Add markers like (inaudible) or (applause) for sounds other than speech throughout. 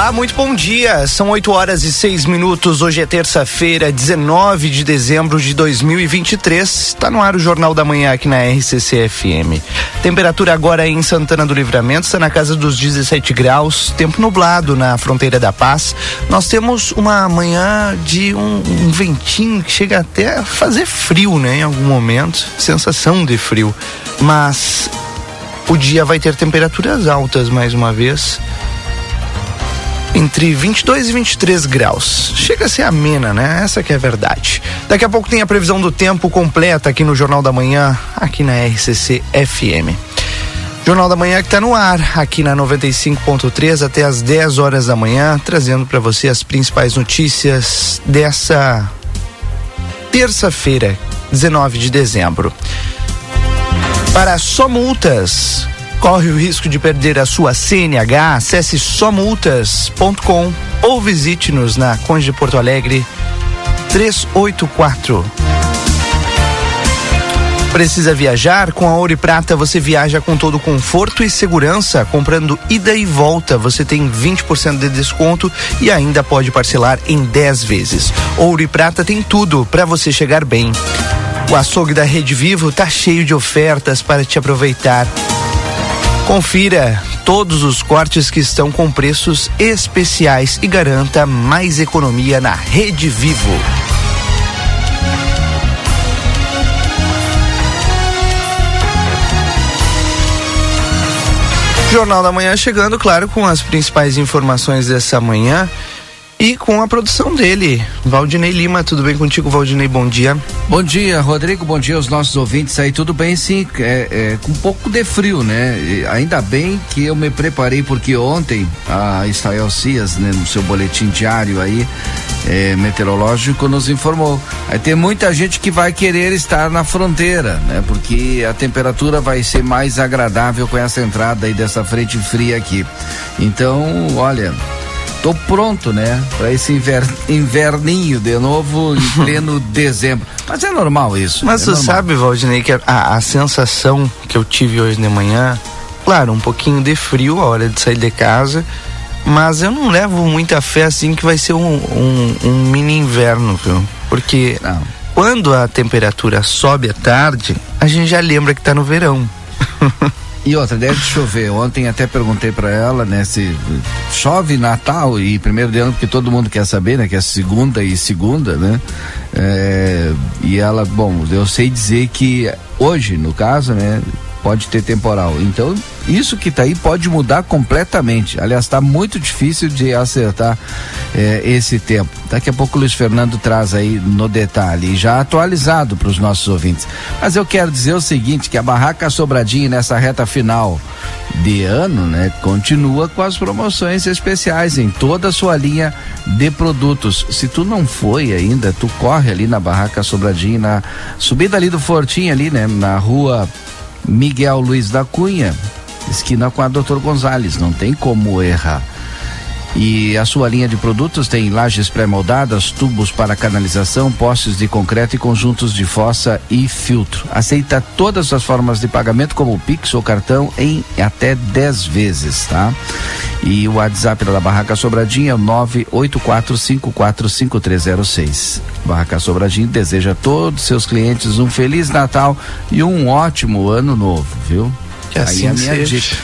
Olá, muito bom dia. São 8 horas e 6 minutos. Hoje é terça-feira, 19 de dezembro de 2023. Está no ar o Jornal da Manhã aqui na RCC FM. Temperatura agora em Santana do Livramento está na casa dos 17 graus. Tempo nublado na fronteira da Paz. Nós temos uma manhã de um, um ventinho que chega até a fazer frio, né? Em algum momento. Sensação de frio. Mas o dia vai ter temperaturas altas mais uma vez entre 22 e 23 graus. Chega a ser amena, né? Essa que é a verdade. Daqui a pouco tem a previsão do tempo completa aqui no Jornal da Manhã, aqui na RCC FM. Jornal da Manhã que está no ar, aqui na 95.3 até as 10 horas da manhã, trazendo para você as principais notícias dessa terça-feira, 19 de dezembro. Para só multas, Corre o risco de perder a sua CNH? Acesse somultas.com ou visite-nos na Conde de Porto Alegre 384. Precisa viajar? Com a Ouro e Prata você viaja com todo conforto e segurança. Comprando ida e volta, você tem 20% de desconto e ainda pode parcelar em 10 vezes. Ouro e Prata tem tudo para você chegar bem. O açougue da Rede Vivo tá cheio de ofertas para te aproveitar. Confira todos os cortes que estão com preços especiais e garanta mais economia na Rede Vivo. Jornal da Manhã chegando, claro, com as principais informações dessa manhã e com a produção dele, Valdinei Lima. Tudo bem contigo, Valdinei? Bom dia. Bom dia, Rodrigo. Bom dia aos nossos ouvintes aí. Tudo bem, sim. É, é, com um pouco de frio, né? E ainda bem que eu me preparei, porque ontem a Israel Cias, né, no seu boletim diário aí, é, meteorológico, nos informou. Aí tem muita gente que vai querer estar na fronteira, né? Porque a temperatura vai ser mais agradável com essa entrada aí dessa frente fria aqui. Então, olha tô pronto, né? Para esse inver, inverninho de novo em (laughs) pleno dezembro. Mas é normal isso. Mas é você normal. sabe, Valdinei, que a, a, sensação que eu tive hoje de manhã, claro, um pouquinho de frio a hora de sair de casa, mas eu não levo muita fé assim que vai ser um, um, um mini inverno, viu? Porque não. quando a temperatura sobe à tarde, a gente já lembra que tá no verão. (laughs) E outra, deve chover. Ontem até perguntei para ela, né, se chove Natal e primeiro de ano, porque todo mundo quer saber, né, que é segunda e segunda, né? É, e ela, bom, eu sei dizer que hoje, no caso, né, pode ter temporal. Então, isso que está aí pode mudar completamente. Aliás, está muito difícil de acertar eh, esse tempo. Daqui a pouco o Luiz Fernando traz aí no detalhe, já atualizado para os nossos ouvintes. Mas eu quero dizer o seguinte, que a Barraca Sobradinho nessa reta final de ano, né, continua com as promoções especiais em toda a sua linha de produtos. Se tu não foi ainda, tu corre ali na Barraca Sobradinho, na subida ali do Fortinho ali, né, na rua Miguel Luiz da Cunha, esquina com a Doutor Gonzalez, não tem como errar. E a sua linha de produtos tem lajes pré-moldadas, tubos para canalização, postes de concreto e conjuntos de fossa e filtro. Aceita todas as formas de pagamento, como Pix ou cartão, em até 10 vezes, tá? E o WhatsApp da Barraca Sobradinha é o 984545306. Barraca Sobradinha deseja a todos seus clientes um feliz Natal e um ótimo ano novo, viu? Que assim Aí é a minha seja. dica.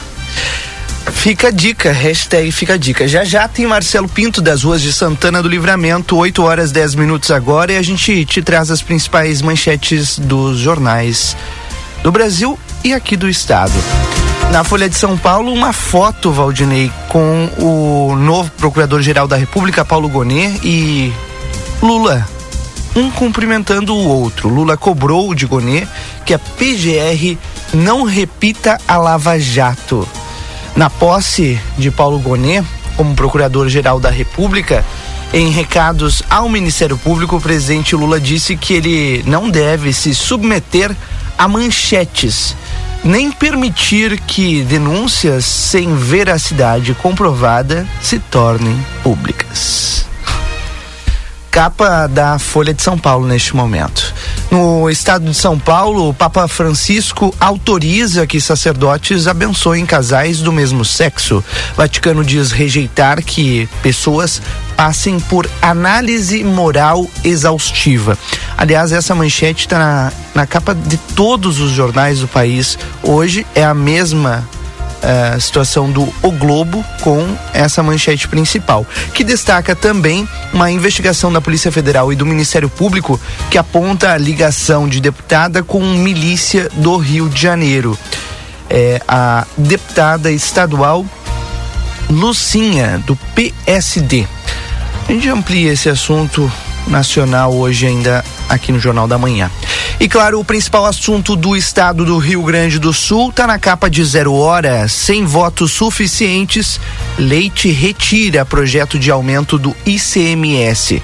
Fica a dica, hashtag fica a dica. Já já tem Marcelo Pinto das ruas de Santana do Livramento, 8 horas 10 minutos agora, e a gente te traz as principais manchetes dos jornais do Brasil e aqui do estado. Na Folha de São Paulo, uma foto, Valdinei, com o novo Procurador-Geral da República, Paulo Gonet, e Lula. Um cumprimentando o outro. Lula cobrou de Gonet que a PGR não repita a Lava Jato. Na posse de Paulo Gonet como Procurador-Geral da República, em recados ao Ministério Público, o presidente Lula disse que ele não deve se submeter a manchetes nem permitir que denúncias sem veracidade comprovada se tornem públicas. Capa da Folha de São Paulo neste momento. No estado de São Paulo, o Papa Francisco autoriza que sacerdotes abençoem casais do mesmo sexo. O Vaticano diz rejeitar que pessoas passem por análise moral exaustiva. Aliás, essa manchete está na, na capa de todos os jornais do país. Hoje é a mesma uh, situação do O Globo com essa manchete principal, que destaca também uma investigação da Polícia Federal e do Ministério Público que aponta a ligação de deputada com milícia do Rio de Janeiro. É, a deputada estadual Lucinha, do PSD. A gente amplia esse assunto nacional hoje ainda aqui no Jornal da Manhã. E claro, o principal assunto do estado do Rio Grande do Sul está na capa de zero hora. Sem votos suficientes, Leite retira projeto de aumento do ICMS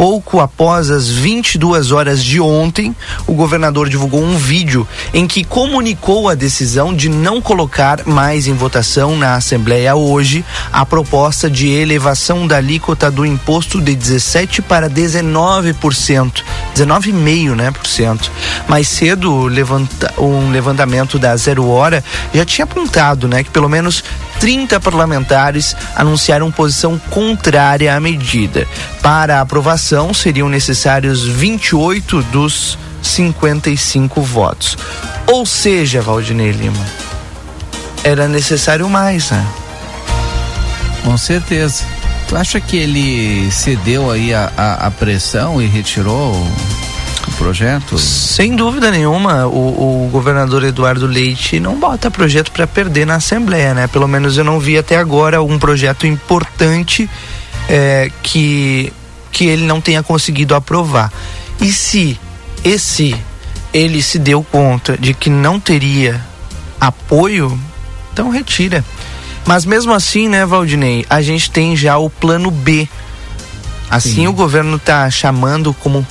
pouco após as 22 horas de ontem, o governador divulgou um vídeo em que comunicou a decisão de não colocar mais em votação na Assembleia hoje a proposta de elevação da alíquota do imposto de 17 para 19%, 19,5%, né, por cento. Mais cedo, levanta, um levantamento da Zero Hora já tinha apontado, né, que pelo menos 30 parlamentares anunciaram posição contrária à medida. Para a aprovação, seriam necessários 28 dos 55 votos. Ou seja, Valdinei Lima, era necessário mais, né? Com certeza. Tu acha que ele cedeu aí a, a, a pressão e retirou o projeto? Sem dúvida nenhuma, o, o governador Eduardo Leite não bota projeto para perder na Assembleia, né? Pelo menos eu não vi até agora um projeto importante é, que, que ele não tenha conseguido aprovar. E se esse ele se deu conta de que não teria apoio, então retira. Mas mesmo assim, né, Valdinei, a gente tem já o plano B. Assim Sim. o governo está chamando como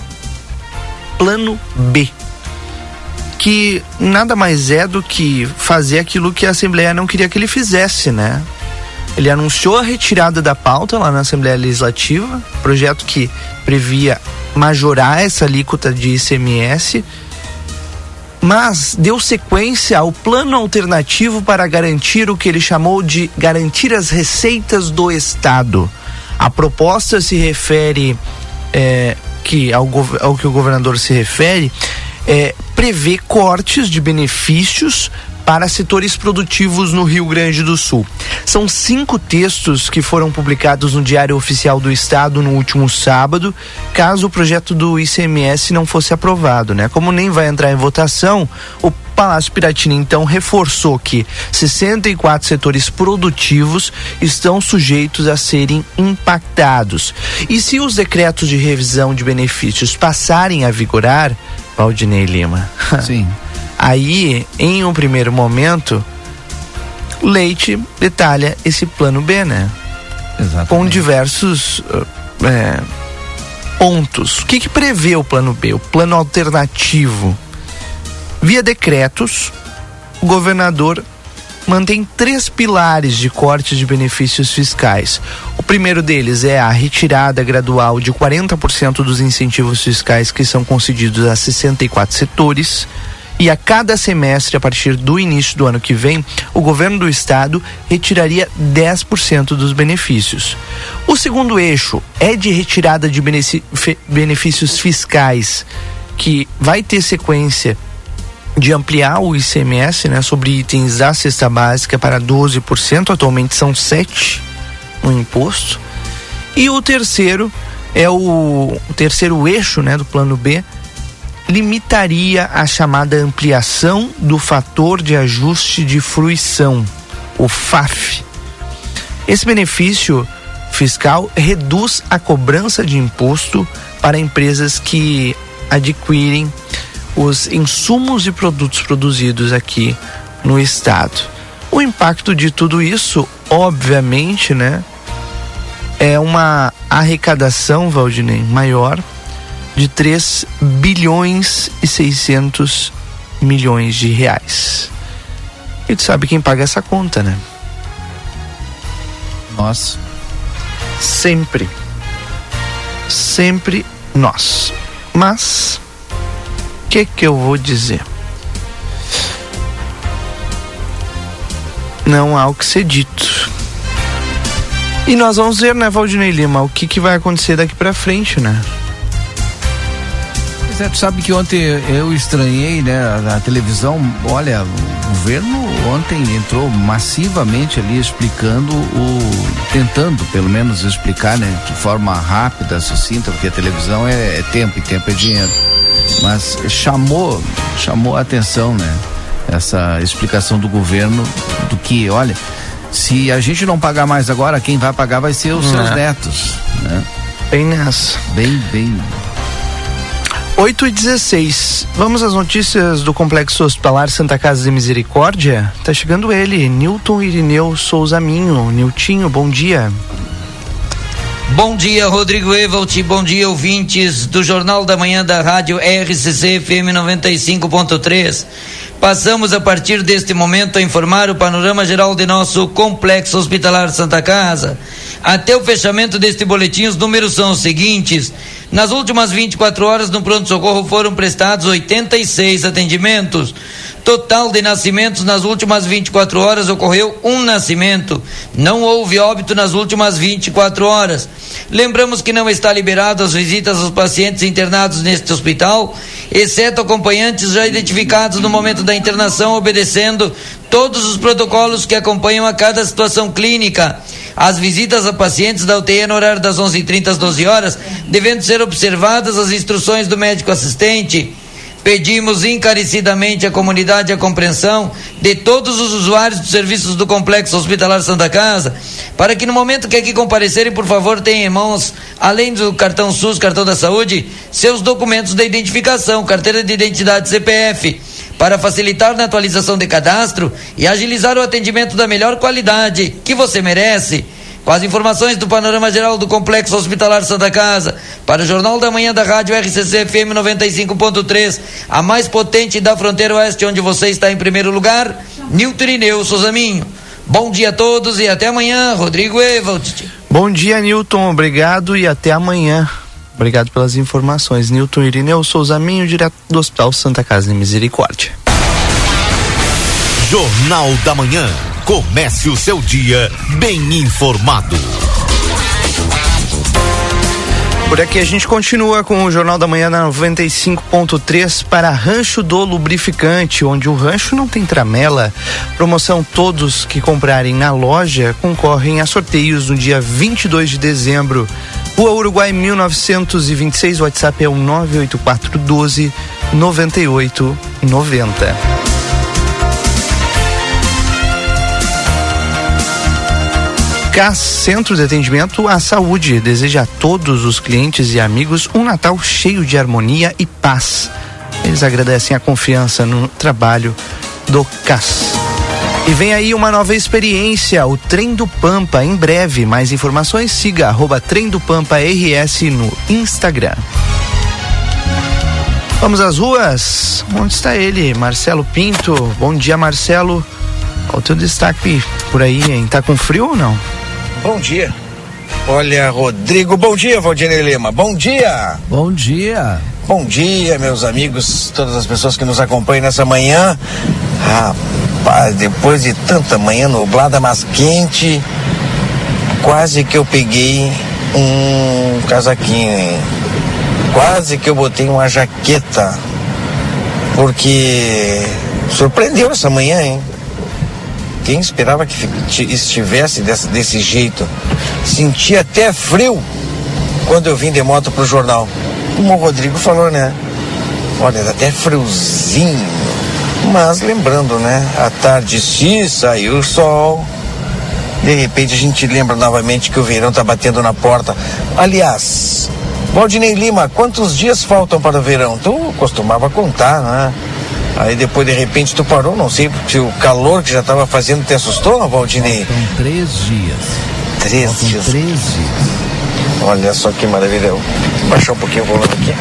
plano B. Que nada mais é do que fazer aquilo que a Assembleia não queria que ele fizesse, né? Ele anunciou a retirada da pauta lá na Assembleia Legislativa, projeto que previa majorar essa alíquota de ICMS, mas deu sequência ao plano alternativo para garantir o que ele chamou de garantir as receitas do Estado. A proposta se refere é, que ao, ao que o governador se refere é, prevê cortes de benefícios para setores produtivos no Rio Grande do Sul. São cinco textos que foram publicados no Diário Oficial do Estado no último sábado, caso o projeto do ICMS não fosse aprovado, né? Como nem vai entrar em votação, o Palácio Piratini então reforçou que 64 setores produtivos estão sujeitos a serem impactados. E se os decretos de revisão de benefícios passarem a vigorar, Valdinei Lima. Sim. (laughs) Aí, em um primeiro momento, Leite detalha esse plano B, né? Exatamente. Com diversos é, pontos. O que, que prevê o plano B? O plano alternativo. Via decretos, o governador mantém três pilares de corte de benefícios fiscais. O primeiro deles é a retirada gradual de 40% dos incentivos fiscais que são concedidos a 64 setores. E a cada semestre, a partir do início do ano que vem, o governo do estado retiraria 10% dos benefícios. O segundo eixo é de retirada de benefícios fiscais, que vai ter sequência de ampliar o ICMS né, sobre itens da cesta básica para 12%, atualmente são 7% no imposto. E o terceiro é o, o terceiro eixo né, do plano B, limitaria a chamada ampliação do fator de ajuste de fruição, o FAF. Esse benefício fiscal reduz a cobrança de imposto para empresas que adquirem os insumos e produtos produzidos aqui no estado. O impacto de tudo isso, obviamente, né, é uma arrecadação, Valdinei, maior de 3 bilhões e 600 milhões de reais. E tu sabe quem paga essa conta, né? Nós. Sempre. Sempre nós. Mas, o que que eu vou dizer? Não há o que ser dito. E nós vamos ver, né, Valdinei Lima, o que, que vai acontecer daqui pra frente, né? Pois é, tu sabe que ontem eu estranhei, né, a, televisão, olha, o governo ontem entrou massivamente ali explicando o, tentando pelo menos explicar, né, de forma rápida, sucinta, porque a televisão é, é tempo e tempo é dinheiro. Mas chamou, chamou a atenção, né? essa explicação do governo do que, olha, se a gente não pagar mais agora, quem vai pagar vai ser os seus é. netos, né? Bem nessa. Bem, bem. 8 e 16. Vamos às notícias do Complexo Hospitalar Santa Casa de Misericórdia? Tá chegando ele, Newton Irineu Souza Minho. Niltinho, bom dia. Bom dia, Rodrigo Evalt. Bom dia, ouvintes do Jornal da Manhã da Rádio RCC FM 95.3. Passamos a partir deste momento a informar o panorama geral de nosso complexo hospitalar Santa Casa. Até o fechamento deste boletim, os números são os seguintes: nas últimas 24 horas no pronto-socorro foram prestados 86 atendimentos. Total de nascimentos nas últimas 24 horas ocorreu um nascimento. Não houve óbito nas últimas 24 horas. Lembramos que não está liberado as visitas aos pacientes internados neste hospital, exceto acompanhantes já identificados no momento da internação, obedecendo todos os protocolos que acompanham a cada situação clínica. As visitas a pacientes da UTI no horário das 11h30 às 12 horas, devendo ser observadas as instruções do médico assistente. Pedimos encarecidamente à comunidade a compreensão de todos os usuários dos serviços do Complexo Hospitalar Santa Casa, para que no momento que aqui comparecerem, por favor, tenham em mãos, além do cartão SUS, cartão da saúde, seus documentos de identificação, carteira de identidade CPF, para facilitar na atualização de cadastro e agilizar o atendimento da melhor qualidade que você merece. Com as informações do panorama geral do Complexo Hospitalar Santa Casa, para o Jornal da Manhã da Rádio RCC FM 95.3, a mais potente da fronteira oeste, onde você está em primeiro lugar, Nilton Irineu Souzaminho. Bom dia a todos e até amanhã, Rodrigo Evald. Bom dia, Nilton. Obrigado e até amanhã. Obrigado pelas informações. Nilton Irineu Souza Minho, direto do Hospital Santa Casa de Misericórdia. Jornal da Manhã. Comece o seu dia bem informado. Por aqui a gente continua com o Jornal da Manhã na 95.3 para Rancho do Lubrificante, onde o rancho não tem tramela. Promoção todos que comprarem na loja concorrem a sorteios no dia 22 de dezembro. Rua Uruguai 1926, WhatsApp é o 98412 9890. CAS Centro de Atendimento à Saúde deseja a todos os clientes e amigos um Natal cheio de harmonia e paz. Eles agradecem a confiança no trabalho do CAS. E vem aí uma nova experiência, o Trem do Pampa. Em breve, mais informações, siga arroba Trem do Pampa RS no Instagram. Vamos às ruas? Onde está ele? Marcelo Pinto. Bom dia, Marcelo. Qual o teu destaque por aí, hein? Tá com frio ou não? Bom dia. Olha, Rodrigo, bom dia, Valdinei Lima. Bom dia. Bom dia. Bom dia, meus amigos, todas as pessoas que nos acompanham nessa manhã. Rapaz, depois de tanta manhã nublada, mas quente, quase que eu peguei um casaquinho, hein? Quase que eu botei uma jaqueta, porque surpreendeu essa manhã, hein? Quem esperava que estivesse desse, desse jeito? Senti até frio quando eu vim de moto pro jornal. Como o Rodrigo falou, né? Olha, até friozinho. Mas lembrando, né? À tarde se saiu o sol. De repente a gente lembra novamente que o verão tá batendo na porta. Aliás, Valdinei Lima, quantos dias faltam para o verão? Tu costumava contar, né? Aí depois de repente tu parou, não sei se o calor que já estava fazendo te assustou, Valdinei? São três dias. Três Faltam dias. Três dias. Olha só que maravilha. Vou baixar um pouquinho o volume aqui. aqui.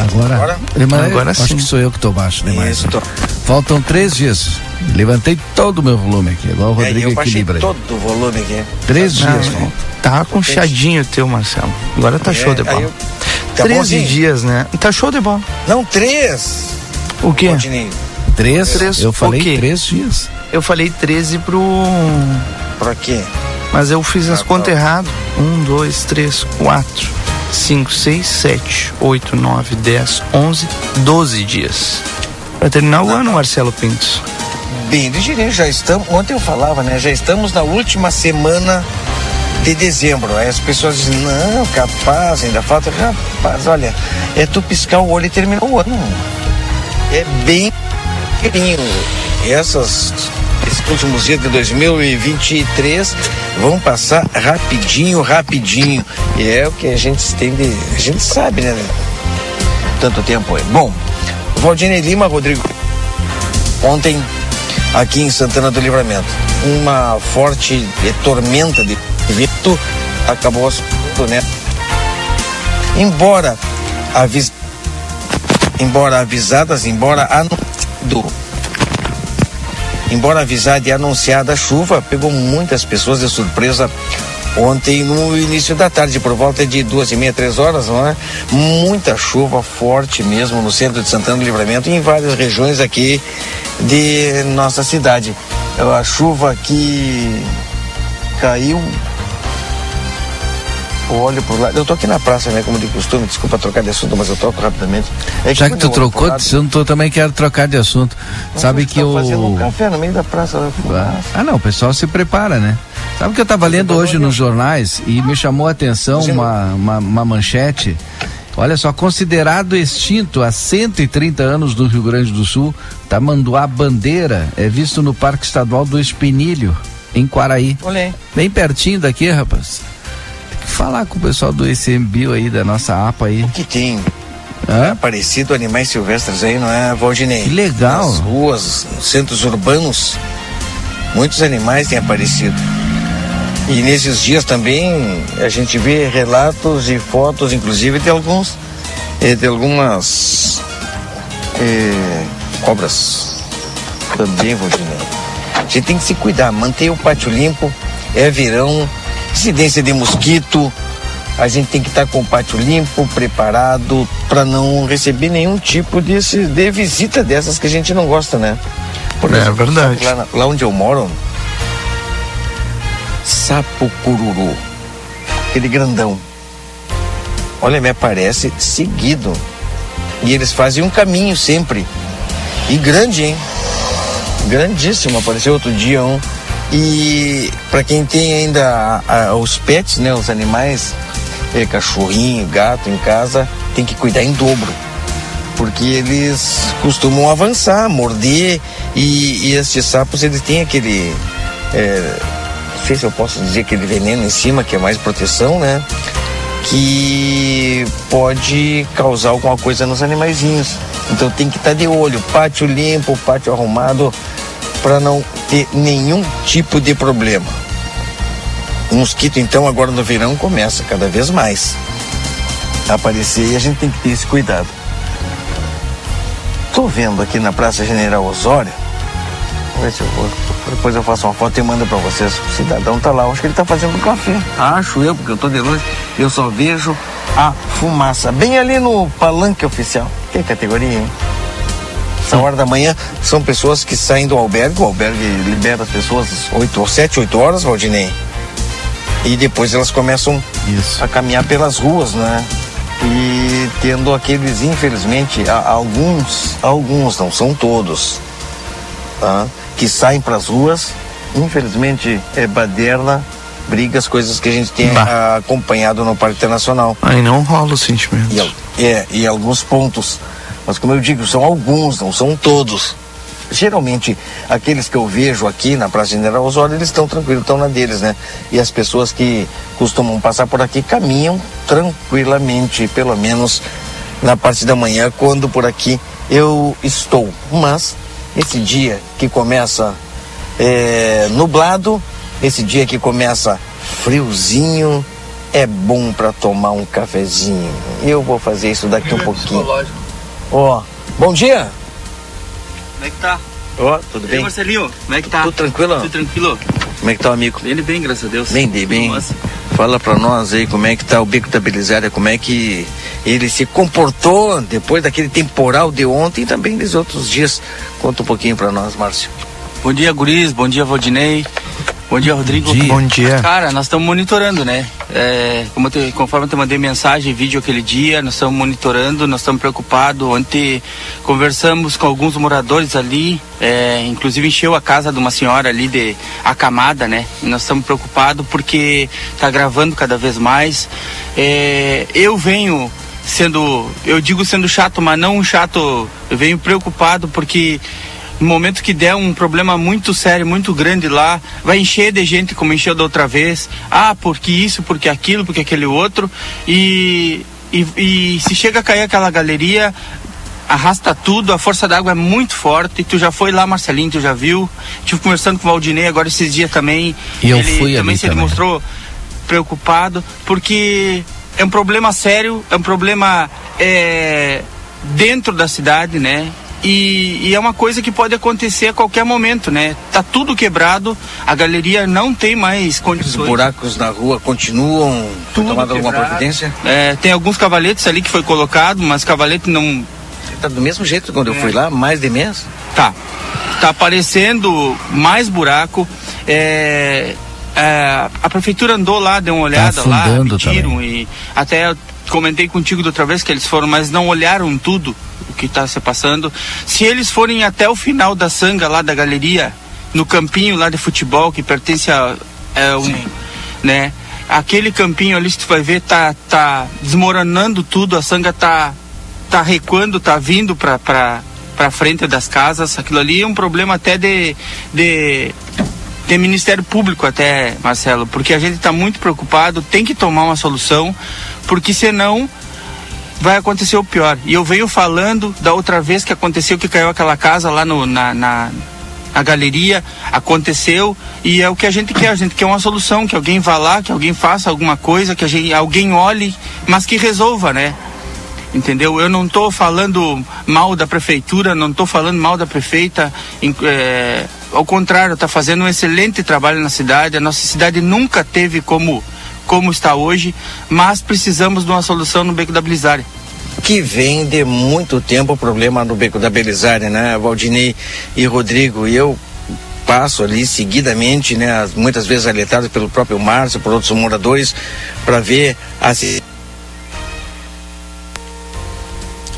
Agora, agora, agora, agora acho sim. que sou eu que estou baixo demais. Isso, tô. Faltam três dias. Levantei todo o meu volume aqui, igual o É, Rodrigo eu baixei equilibra. aí. todo o volume aqui. Três Não, dias. não. Tá com chadinho teu, Marcelo. Agora tá show de É, bola. eu- Tá 13 bonzinho? dias, né? Tá show de bola. Não, três. O quê? Valdinei, Três, Três, eu falei três dias. Eu falei 13 pro. pra quê? Mas eu fiz as Ah, contas tá. errado. 1, 2, 3, 4, 5, 6, 7, 8, 9, 10, 11, 12 dias. Vai terminar o ano, Marcelo Pinto. Bem ligeirinho, já estamos. Ontem eu falava, né? Já estamos na última semana de dezembro. Aí as pessoas dizem, não, capaz, ainda falta. Rapaz, olha, é tu piscar o olho e terminar o ano. É bem ligeirinho. Essas. Esses últimos dias de 2023 vão passar rapidinho, rapidinho. E é o que a gente tem de. A gente sabe, né? Tanto tempo aí. Bom, Valdinei Lima, Rodrigo ontem aqui em Santana do Livramento. Uma forte tormenta de vento acabou né? Embora avis... embora avisadas, embora anunciado embora avisada e anunciada a chuva, pegou muitas pessoas de surpresa ontem no início da tarde, por volta de duas e meia, três horas, não é? Muita chuva forte mesmo no centro de Santana do Livramento e em várias regiões aqui de nossa cidade. A chuva que caiu. Olho por lá. Eu tô aqui na praça, né? Como de costume, desculpa trocar de assunto, mas eu troco rapidamente. É Já que tu eu trocou de assunto, eu também quero trocar de assunto. Sabe que tá eu. fazendo um café no meio da praça. né? Ah, não, o pessoal se prepara, né? Sabe que eu estava lendo hoje nos jornais e me chamou a atenção uma, uma, uma manchete. Olha só, considerado extinto há 130 anos do Rio Grande do Sul, Tamanduá Bandeira é visto no Parque Estadual do Espinilho, em Quaraí. Aí. Bem pertinho daqui, rapaz. Falar com o pessoal do ICMBio aí, da nossa APA aí. O que tem Hã? aparecido animais silvestres aí, não é, Valdinei? Que legal. Nas ruas, nos centros urbanos, muitos animais têm aparecido. E nesses dias também a gente vê relatos e fotos, inclusive, de alguns, eh, de algumas eh, cobras. Também, Valdinei. A gente tem que se cuidar, manter o pátio limpo, é verão, incidência de mosquito, a gente tem que estar com o pátio limpo, preparado, para não receber nenhum tipo desse, de visita dessas que a gente não gosta, né? Por É verdade. Lá, lá onde eu moro, sapo cururu, aquele grandão. Olha, me aparece seguido. E eles fazem um caminho sempre. E grande, hein? Grandíssimo, apareceu outro dia um. E para quem tem ainda a- a- os pets, né, os animais, é, cachorrinho, gato em casa, tem que cuidar em dobro. Porque eles costumam avançar, morder e, e estes sapos eles têm aquele. é, não sei se eu posso dizer aquele veneno em cima, que é mais proteção, né? Que pode causar alguma coisa nos animaizinhos. Então tem que estar de olho, pátio limpo, pátio arrumado, para não ter nenhum tipo de problema. O mosquito, então, agora no verão começa cada vez mais a aparecer e a gente tem que ter esse cuidado. Tô vendo aqui na Praça General Osório. Vamos ver se eu vou. Depois eu faço uma foto e mando pra vocês. O cidadão tá lá. Acho que ele tá fazendo café. Acho eu, porque eu tô de longe. Eu só vejo a fumaça. Bem ali no palanque oficial. Que categoria, hein? Essa hora da manhã são pessoas que saem do albergue. O albergue libera as pessoas às 8 ou 7, 8 horas, Valdinei. E depois elas começam Isso. a caminhar pelas ruas, né? E tendo aqueles, infelizmente, alguns, alguns, não são todos, tá? Que saem para as ruas, infelizmente, é baderna, brigas, coisas que a gente tem Bah. ah, acompanhado no Parque Internacional. Aí não rola o sentimento. E, é, e alguns pontos. Mas como eu digo, são alguns, não são todos. Geralmente, aqueles que eu vejo aqui na Praça General Osório, eles estão tranquilos, estão na deles, né? E as pessoas que costumam passar por aqui caminham tranquilamente, pelo menos na parte da manhã, quando por aqui eu estou. Mas, esse dia que começa é, nublado, esse dia que começa friozinho, é bom para tomar um cafezinho. Eu vou fazer isso daqui um pouquinho. Ó, bom dia. Como é que tá? Ó, tudo E aí, bem? Marcelinho, como é que tá? Tudo tranquilo? Tudo tranquilo? Como é que tá o amigo? Ele bem, graças a Deus. Bem, bem. Nossa. Fala pra nós aí como é que tá o Beco da Belisária, como é que ele se comportou depois daquele temporal de ontem e também dos outros dias. Conta um pouquinho pra nós, Márcio. Bom dia, guris. Bom dia, Valdinei. Bom dia, Rodrigo. Bom dia. Cara, nós estamos monitorando, né? É, como eu te- conforme eu te mandei mensagem, vídeo aquele dia, nós estamos monitorando, nós estamos preocupados. Ontem conversamos com alguns moradores ali, é, inclusive encheu a casa de uma senhora ali de acamada, né? E nós estamos preocupados porque está gravando cada vez mais. É, eu venho sendo, eu digo sendo chato, mas não um chato, eu venho preocupado porque no momento que der um problema muito sério, muito grande lá, vai encher de gente como encheu da outra vez. Ah, porque isso, porque aquilo, porque aquele outro. E, e, e se chega a cair aquela galeria, arrasta tudo, a força d'água é muito forte. Tu já foi lá, Marcelinho, tu já viu. Estive conversando com o Valdinei agora esses dias também. E eu ele fui também se também. demonstrou preocupado, porque é um problema sério, é um problema é, dentro da cidade, né? E, e é uma coisa que pode acontecer a qualquer momento, né? Tá tudo quebrado, a galeria não tem mais Os condições. buracos na rua continuam. Foi Tudo tomada alguma providência? É, tem alguns cavaletes ali que foi colocado, mas cavalete não Tá do mesmo jeito quando eu É. fui lá, mais de mês. Tá. Tá aparecendo mais buraco. É, é, a prefeitura andou lá, deu uma olhada lá, afundando mediram e até eu comentei contigo da outra vez que eles foram, mas não olharam tudo o que está se passando. Se eles forem até o final da sanga lá da galeria, no campinho lá de futebol que pertence a é, um, né? Aquele campinho ali, se tu vai ver, tá, tá desmoronando tudo, a sanga tá tá recuando, tá vindo para para frente das casas. Aquilo ali é um problema até de, de, de Ministério Público até, Marcelo, porque a gente está muito preocupado, tem que tomar uma solução, porque senão vai acontecer o pior. E eu venho falando da outra vez que aconteceu que caiu aquela casa lá no, na, na, na galeria, aconteceu e é o que a gente quer, a gente quer uma solução, que alguém vá lá, que alguém faça alguma coisa, que gente, alguém olhe, mas que resolva, né? entendeu? Eu não estou falando mal da prefeitura, não estou falando mal da prefeita, é, ao contrário, está fazendo um excelente trabalho na cidade. A nossa cidade nunca teve como como está hoje, mas precisamos de uma solução no Beco da Blisária. Que vem de muito tempo o problema no Beco da Belisária, né? Valdinei e Rodrigo. E eu passo ali seguidamente, né? as- Muitas vezes alertado pelo próprio Márcio, por outros moradores, para ver a si-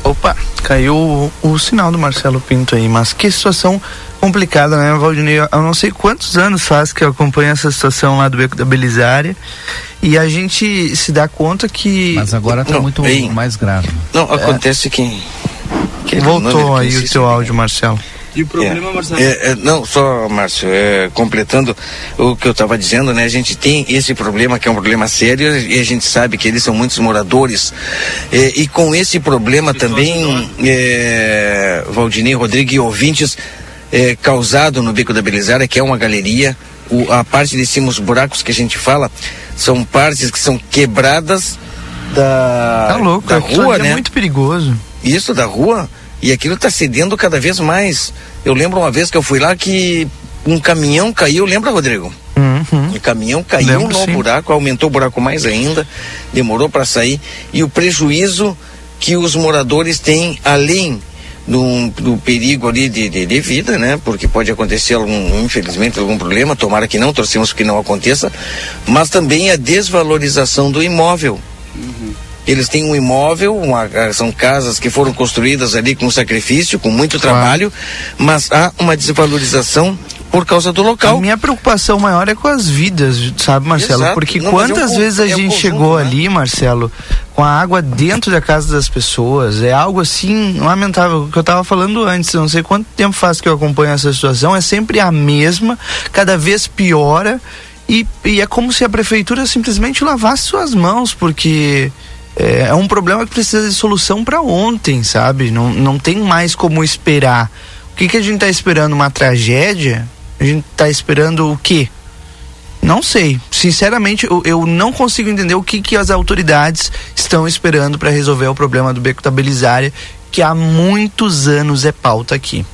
Opa, caiu o, o sinal do Marcelo Pinto aí, mas que situação complicada, né, Valdinei? Eu não sei quantos anos faz que eu acompanho essa situação lá do Beco da Belisária e a gente se dá conta que Mas agora tá Não, muito bem. mais grave. Não, acontece que. que voltou número que aí o em- áudio, Marcelo. E o É, é, é, não, só, Márcio, é, completando o que eu estava dizendo, né? A gente tem esse problema que é um problema sério e a gente sabe que eles são muitos moradores. É, e com esse problema também, é, Valdinei, Rodrigo e ouvintes, é, causado no Beco da Belisária, que é uma galeria, o- a parte de cima, os buracos que a gente fala, são partes que são quebradas da, Tá louco, da rua, né? é muito perigoso. isso da rua e aquilo está cedendo cada vez mais. Eu lembro uma vez que eu fui lá que um caminhão caiu, lembra, Rodrigo? Uhum. O caminhão caiu Lembro, no sim. buraco, aumentou o buraco mais ainda, demorou para sair e o prejuízo que os moradores têm além do, do perigo ali de, de, de vida, né? Porque pode acontecer algum, infelizmente, algum problema, tomara que não, torcemos que não aconteça, mas também a desvalorização do imóvel. Eles têm um imóvel, uma- ah, são casas que foram construídas ali com sacrifício, com muito trabalho, mas há uma desvalorização por causa do A local. minha preocupação maior é com as vidas, sabe, Marcelo? Exato. Porque Não, é um quantas con- vezes a é um gente conjunto, chegou né? ali, Marcelo, com a água dentro da casa das pessoas, é algo assim lamentável. O que eu tava falando antes, não sei quanto tempo faz que eu acompanho essa situação, é sempre a mesma, cada vez piora. E, e é como se a prefeitura simplesmente lavasse suas mãos, porque é, é um problema que precisa de solução para ontem, sabe? Não, não tem mais como esperar. O que, que a gente tá esperando? Uma tragédia? A gente tá esperando o quê? Não sei. Sinceramente, eu, eu não consigo entender o que, que as autoridades estão esperando para resolver o problema do beco da Belisária, que há muitos anos é pauta aqui.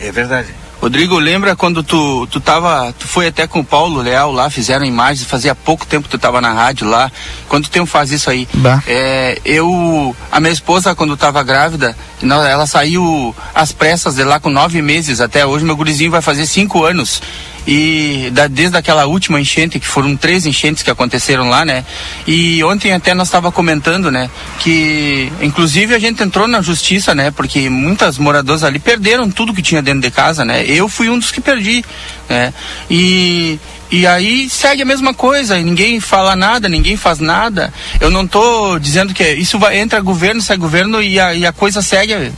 É verdade. Rodrigo, lembra quando tu, tu tava, tu foi até com o Paulo Leal lá, fizeram imagens, fazia pouco tempo que tu tava na rádio lá. Quanto tempo faz isso aí? É, eu, a minha esposa, quando tava grávida, ela saiu às pressas de lá com nove meses. Até hoje meu gurizinho vai fazer cinco anos. E da- desde aquela última enchente, que foram três enchentes que aconteceram lá, né? E ontem até nós estava comentando, né? Que inclusive a gente entrou na justiça, né? Porque muitas moradoras ali perderam tudo que tinha dentro de casa, né? Eu fui um dos que perdi, né? E e aí segue a mesma coisa, ninguém fala nada, ninguém faz nada. Eu não tô dizendo que isso vai entra governo, sai governo e a, e a coisa segue, né?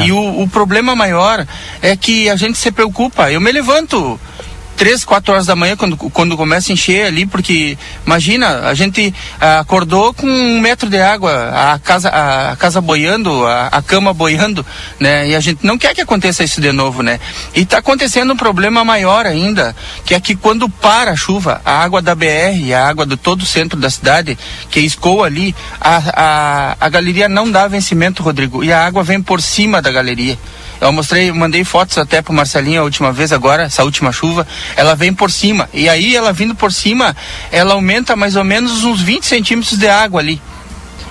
É. E o, o problema maior é que a gente se preocupa. Eu me levanto três, quatro horas da manhã quando, quando começa a encher ali, porque imagina, a gente ah, acordou com um metro de água, a casa, a, a casa boiando, a, a cama boiando, né? E a gente não quer que aconteça isso de novo, né? E está acontecendo um problema maior ainda, que é que quando para a chuva, a água da BR, a água de todo o centro da cidade, que escoa ali, a, a, a galeria não dá vencimento, Rodrigo, e a água vem por cima da galeria. Eu mostrei, mandei fotos até pro Marcelinho a última vez agora, essa última chuva, ela vem por cima. E aí ela vindo por cima, ela aumenta mais ou menos uns 20 centímetros de água ali.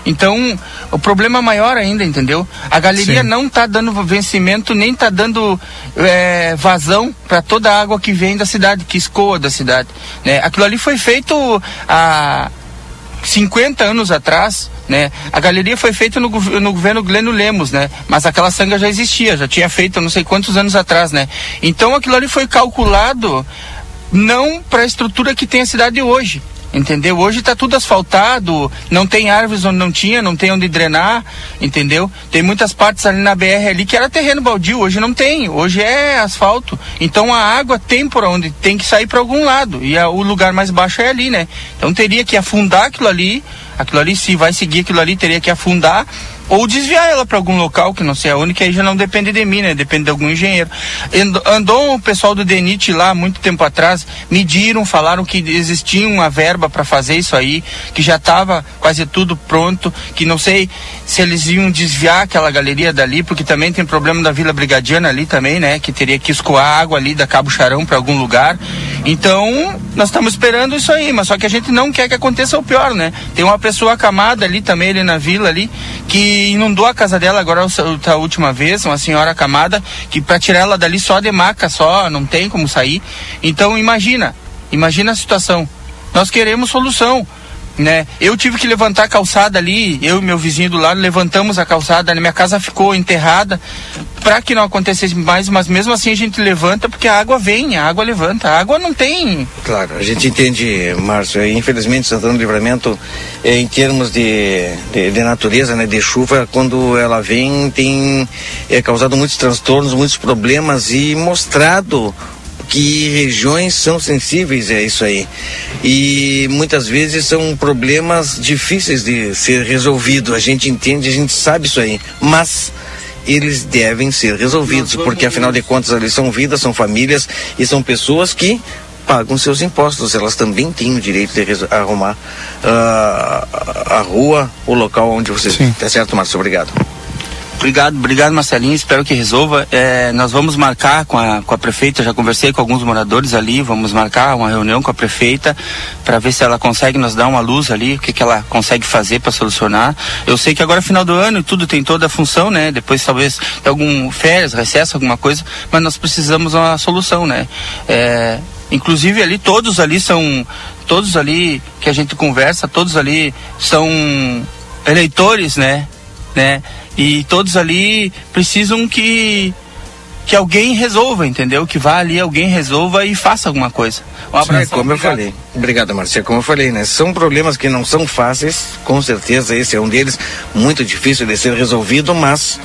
Então, o problema maior ainda, entendeu? A galeria Sim. não está dando vencimento, nem está dando eh, vazão para toda a água que vem da cidade, que escoa da cidade. Né? Aquilo ali foi feito há 50 anos atrás, né? A galeria foi feita no, no governo Gleno Lemos, né? Mas aquela sanga já existia, já tinha feito não sei quantos anos atrás, né? Então aquilo ali foi calculado não para a estrutura que tem a cidade hoje. Entendeu? Hoje está tudo asfaltado, não tem árvores onde não tinha, não tem onde drenar, entendeu? Tem muitas partes ali na BR ali que era terreno baldio, hoje não tem, hoje é asfalto. Então a água tem por onde, tem que sair para algum lado, e a- o lugar mais baixo é ali, né? Então teria que afundar aquilo ali, aquilo ali, se vai seguir aquilo ali, teria que afundar ou desviar ela para algum local que não sei aonde, que aí já não depende de mim, né? Depende de algum engenheiro. And- Andou o pessoal do DENIT lá muito tempo atrás, mediram, falaram que existia uma verba para fazer isso aí, que já estava quase tudo pronto, que não sei se eles iam desviar aquela galeria dali, porque também tem problema da Vila Brigadiana ali também, né? Que teria que escoar água ali da Cabo Charão para algum lugar. Então, nós estamos esperando isso aí, mas só que a gente não quer que aconteça o pior, né? Tem uma pessoa acamada ali também, ali na vila ali, que inundou a casa dela agora a a última vez, uma senhora acamada, que para tirar ela dali só de maca, só, não tem como sair. Então, imagina, imagina a situação. Nós queremos solução. Né? Eu tive que levantar a calçada ali, eu e meu vizinho do lado levantamos a calçada, minha casa ficou enterrada para que não acontecesse mais, mas mesmo assim a gente levanta porque a água vem, a água levanta, a água não tem Claro, a gente entende, Márcio. e, Infelizmente, Santana do Livramento, eh, em termos de, de, de natureza, né, de chuva, quando ela vem, tem é, causado muitos transtornos, muitos problemas e mostrado que regiões são sensíveis a isso aí. E muitas vezes são problemas difíceis de ser resolvido. A gente entende, a gente sabe isso aí. Mas eles devem ser resolvidos, porque afinal de contas ali são vidas, são famílias e são pessoas que pagam seus impostos. Elas também têm o direito de arrumar ah, a rua, o local onde você. Sim. Tá certo, Márcio? Obrigado. Obrigado, obrigado Marcelinho, espero que resolva. É, nós vamos marcar com a, com a prefeita, já conversei com alguns moradores ali, vamos marcar uma reunião com a prefeita para ver se ela consegue nos dar uma luz ali, o que, que ela consegue fazer para solucionar. Eu sei que agora é final do ano e tudo tem toda a função, né? Depois talvez tem algum férias, recesso, alguma coisa, mas nós precisamos uma solução, né? É, inclusive ali todos ali são, todos ali que a gente conversa, todos ali são eleitores, né? Né? E todos ali precisam que que alguém resolva, entendeu? Que vá ali, alguém resolva e faça alguma coisa. Um É abraço. como eu falei. Obrigado, Márcia. Como eu falei, né? São problemas que não são fáceis, com certeza esse é um deles, muito difícil de ser resolvido, mas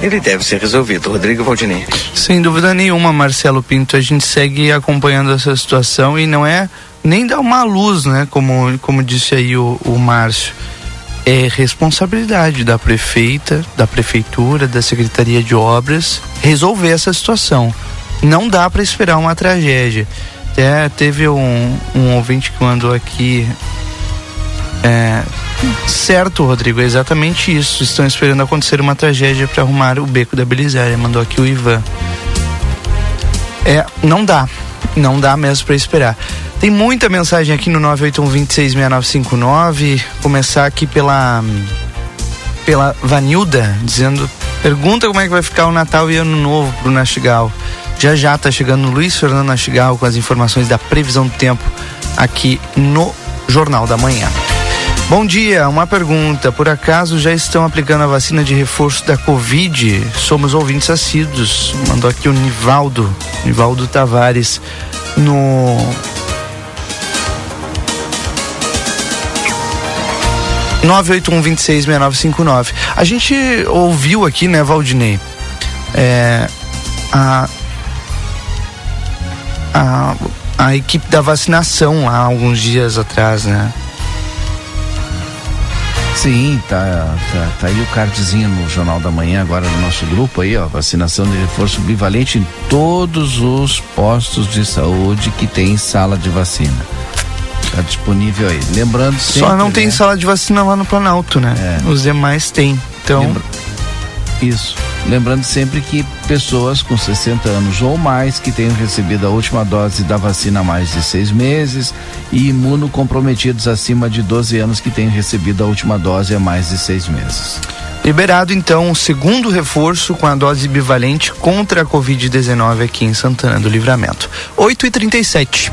ele deve ser resolvido. Rodrigo Valdinei. Sem dúvida nenhuma, Marcelo Pinto, a gente segue acompanhando essa situação e não é nem dar uma luz, né? Como, como disse aí o, o Márcio. É responsabilidade da prefeita, da prefeitura, da Secretaria de Obras resolver essa situação. Não dá para esperar uma tragédia. Até teve um, um ouvinte que mandou aqui. É, certo, Rodrigo, é exatamente isso. Estão esperando acontecer uma tragédia para arrumar o beco da Belisária. Mandou aqui o Ivan. É, não dá. Não dá mesmo para esperar. Tem muita mensagem aqui no 981266959. Começar aqui pela pela Vanilda dizendo pergunta como é que vai ficar o Natal e Ano Novo pro Nastigal. Já já tá chegando o Luiz Fernando Nastigal com as informações da previsão do tempo aqui no Jornal da Manhã. Bom dia, uma pergunta. Por acaso já estão aplicando a vacina de reforço da Covid? Somos ouvintes assíduos. Mandou aqui o Nivaldo, Nivaldo Tavares, no. nove oito um vinte. A gente ouviu aqui, né, Valdinei? É, a, a, a equipe da vacinação há alguns dias atrás, né? Sim, tá, tá, tá aí o cardzinho no Jornal da Manhã, agora no nosso grupo aí, ó, vacinação de reforço bivalente em todos os postos de saúde que tem sala de vacina. Tá disponível aí. Lembrando sempre, Só não tem né? sala de vacina lá no Planalto, né? É. Os demais tem. Então, Lembra- Isso. Lembrando sempre que pessoas com 60 anos ou mais que tenham recebido a última dose da vacina há mais de seis meses e imunocomprometidos acima de 12 anos que tenham recebido a última dose há mais de seis meses. liberado então o segundo reforço com a dose bivalente contra a Covid-19 aqui em Santana do Livramento. 8 e 37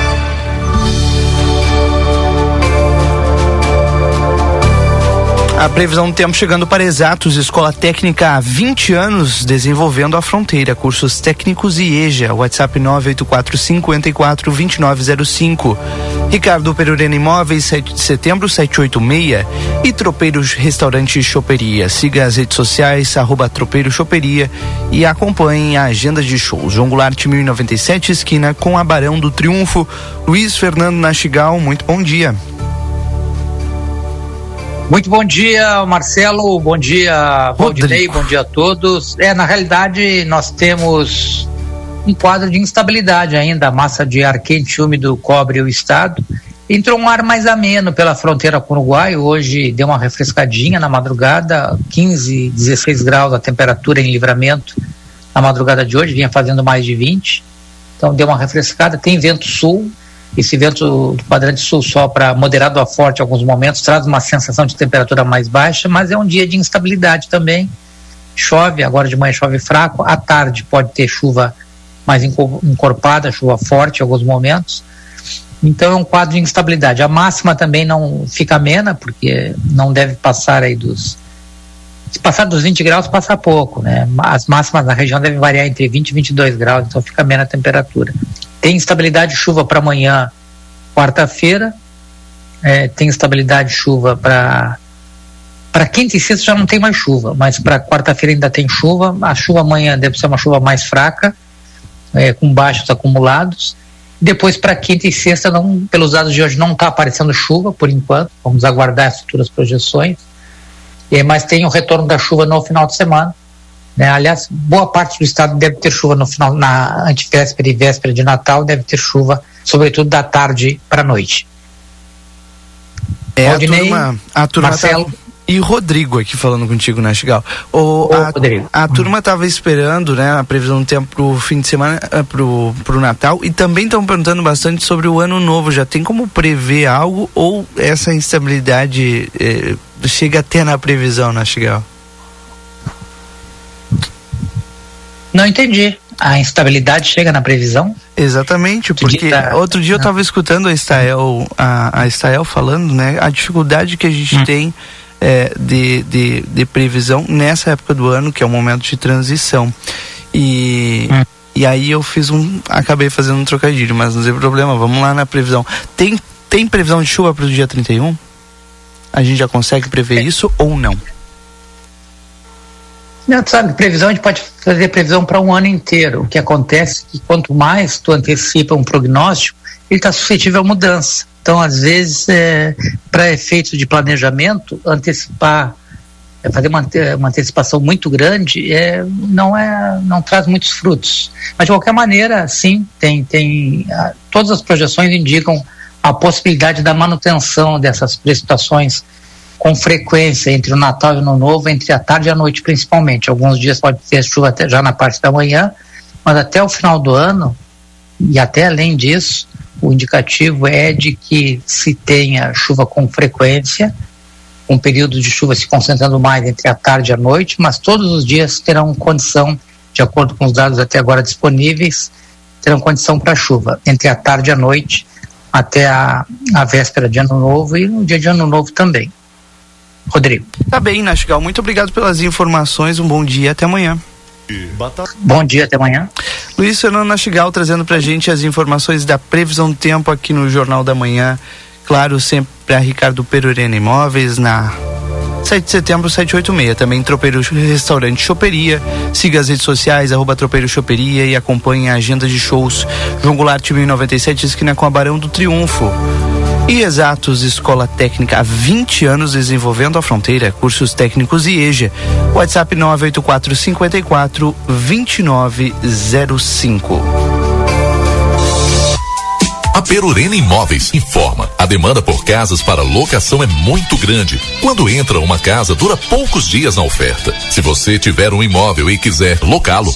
A previsão do tempo chegando para Exatos, Escola Técnica há 20 anos desenvolvendo a fronteira, cursos técnicos e EJA, WhatsApp 984 54 2905. Ricardo Perurena Imóveis, 7 de setembro 786 e Tropeiros Restaurante Choperia. Siga as redes sociais, arroba Tropeiro Choperia e acompanhe a agenda de shows. João Goulart 1097, esquina com a Barão do Triunfo. Luiz Fernando Nastigal, muito bom dia. Muito bom dia, Marcelo. Bom dia, Valdinei. Bom dia a todos. É, na realidade, nós temos um quadro de instabilidade ainda. A massa de ar quente e úmido cobre o estado. Entrou um ar mais ameno pela fronteira com o Uruguai. Hoje deu uma refrescadinha na madrugada, 15, 16 graus a temperatura em livramento na madrugada de hoje, vinha fazendo mais de 20. Então deu uma refrescada. Tem vento sul, esse vento do quadrante sul sopra moderado a forte em alguns momentos, traz uma sensação de temperatura mais baixa, mas é um dia de instabilidade também. Chove, agora de manhã chove fraco, à tarde pode ter chuva mais enco- encorpada, chuva forte em alguns momentos. Então é um quadro de instabilidade. A máxima também não fica amena, porque não deve passar aí dos. Se passar dos 20 graus, passa pouco, né? As máximas na região devem variar entre 20 e 22 graus, então fica amena a temperatura. Tem instabilidade de chuva para amanhã, quarta-feira. É, tem instabilidade de chuva para para quinta e sexta já não tem mais chuva, mas para quarta-feira ainda tem chuva. A chuva amanhã deve ser uma chuva mais fraca, é, com baixos acumulados. Depois para quinta e sexta, não, pelos dados de hoje, não está aparecendo chuva por enquanto. Vamos aguardar as futuras projeções. E, mas tem o retorno da chuva no final de semana. Né? Aliás, boa parte do estado deve ter chuva no final, na antivéspera e véspera de Natal, deve ter chuva, sobretudo da tarde para a noite. É Valdinei, a turma, a turma Marcelo. tá- e Rodrigo aqui falando contigo, Nastigal. O, Ô, a, Rodrigo. a turma estava esperando, né, a previsão do tempo pro fim de semana, eh, pro, pro Natal, e também estão perguntando bastante sobre o ano novo. Já tem como prever algo ou essa instabilidade eh, chega até na previsão, Nastigal? Não entendi. A instabilidade chega na previsão? Exatamente, Que porque dia tá- outro dia eu Ah. estava escutando a Estael, a, a Estael falando, né, a dificuldade que a gente Hum. tem é, de, de, de previsão nessa época do ano, que é um momento de transição. E, Hum. e aí eu fiz um. acabei fazendo um trocadilho, mas não tem problema, vamos lá na previsão. Tem, tem previsão de chuva para o dia 31? A gente já consegue prever isso ou não? Não, sabe, previsão a gente pode fazer previsão para um ano inteiro. O que acontece é que quanto mais tu antecipa um prognóstico, ele está suscetível à mudança. Então, às vezes, é, para efeitos de planejamento, antecipar, é, fazer uma, uma, antecipação muito grande é, não, é, não traz muitos frutos. Mas, de qualquer maneira, sim, tem, tem, a, todas as projeções indicam a possibilidade da manutenção dessas precipitações com frequência entre o Natal e o Ano Novo, entre a tarde e a noite principalmente. Alguns dias pode ter chuva até já na parte da manhã, mas até o final do ano e até além disso, o indicativo é de que se tenha chuva com frequência, um período de chuva se concentrando mais entre a tarde e a noite, mas todos os dias terão condição, de acordo com os dados até agora disponíveis, terão condição para chuva entre a tarde e a noite até a, a véspera de ano novo e no dia de ano novo também. Rodrigo. Tá bem, Nastigal. Muito obrigado pelas informações. Um bom dia. Até amanhã. Bom dia, até amanhã. Luiz Fernando Nastigal trazendo pra gente as informações da previsão do tempo aqui no Jornal da Manhã. Claro, sempre a Ricardo Perurena Imóveis na 7 de setembro, 786. Também Tropeiro Restaurante Choperia. Siga as redes sociais, arroba Tropeiro Choperia e acompanhe a agenda de shows. João Goulart 1097, esquina com a Barão do Triunfo. E Exatos Escola Técnica há 20 anos desenvolvendo a fronteira, cursos técnicos e EJA. WhatsApp 984 54 2905. A Perurena Imóveis informa: a demanda por casas para locação é muito grande. Quando entra uma casa, dura poucos dias na oferta. Se você tiver um imóvel e quiser locá-lo,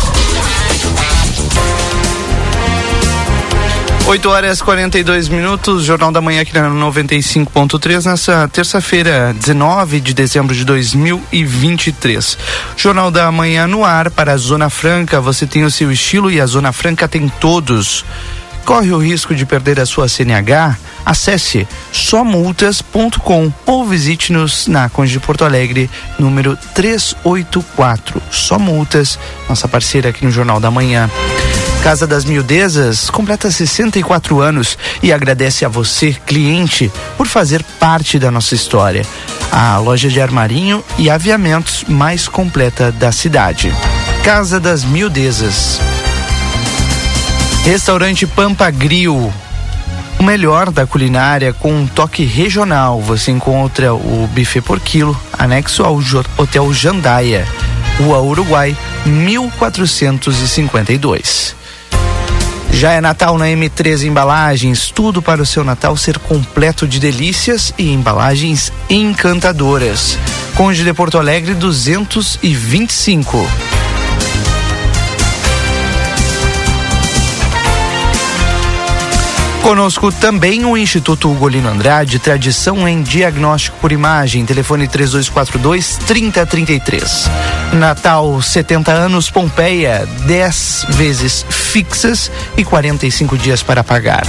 8 horas e 42 minutos, Jornal da Manhã aqui na 95.3, nessa terça-feira, 19 de dezembro de 2023. Jornal da Manhã no ar para a Zona Franca. Você tem o seu estilo e a Zona Franca tem todos. Corre o risco de perder a sua CNH? Acesse somultas.com ou visite-nos na Conde de Porto Alegre, número 384. Só Multas, nossa parceira aqui no Jornal da Manhã. Casa das Miudezas completa 64 anos e agradece a você, cliente, por fazer parte da nossa história. A loja de armarinho e aviamentos mais completa da cidade. Casa das Miudezas. Restaurante Pampa Grill. O melhor da culinária com um toque regional. Você encontra o buffet por quilo, anexo ao Hotel Jandaia, Rua Uruguai, 1452. Já é Natal na M3 Embalagens, tudo para o seu Natal ser completo de delícias e embalagens encantadoras. Conde de Porto Alegre 225. Conosco também o Instituto Ugolino Andrade, tradição em diagnóstico por imagem, telefone 3242 3033. Natal 70 anos Pompeia, 10 vezes fixas e 45 dias para pagar.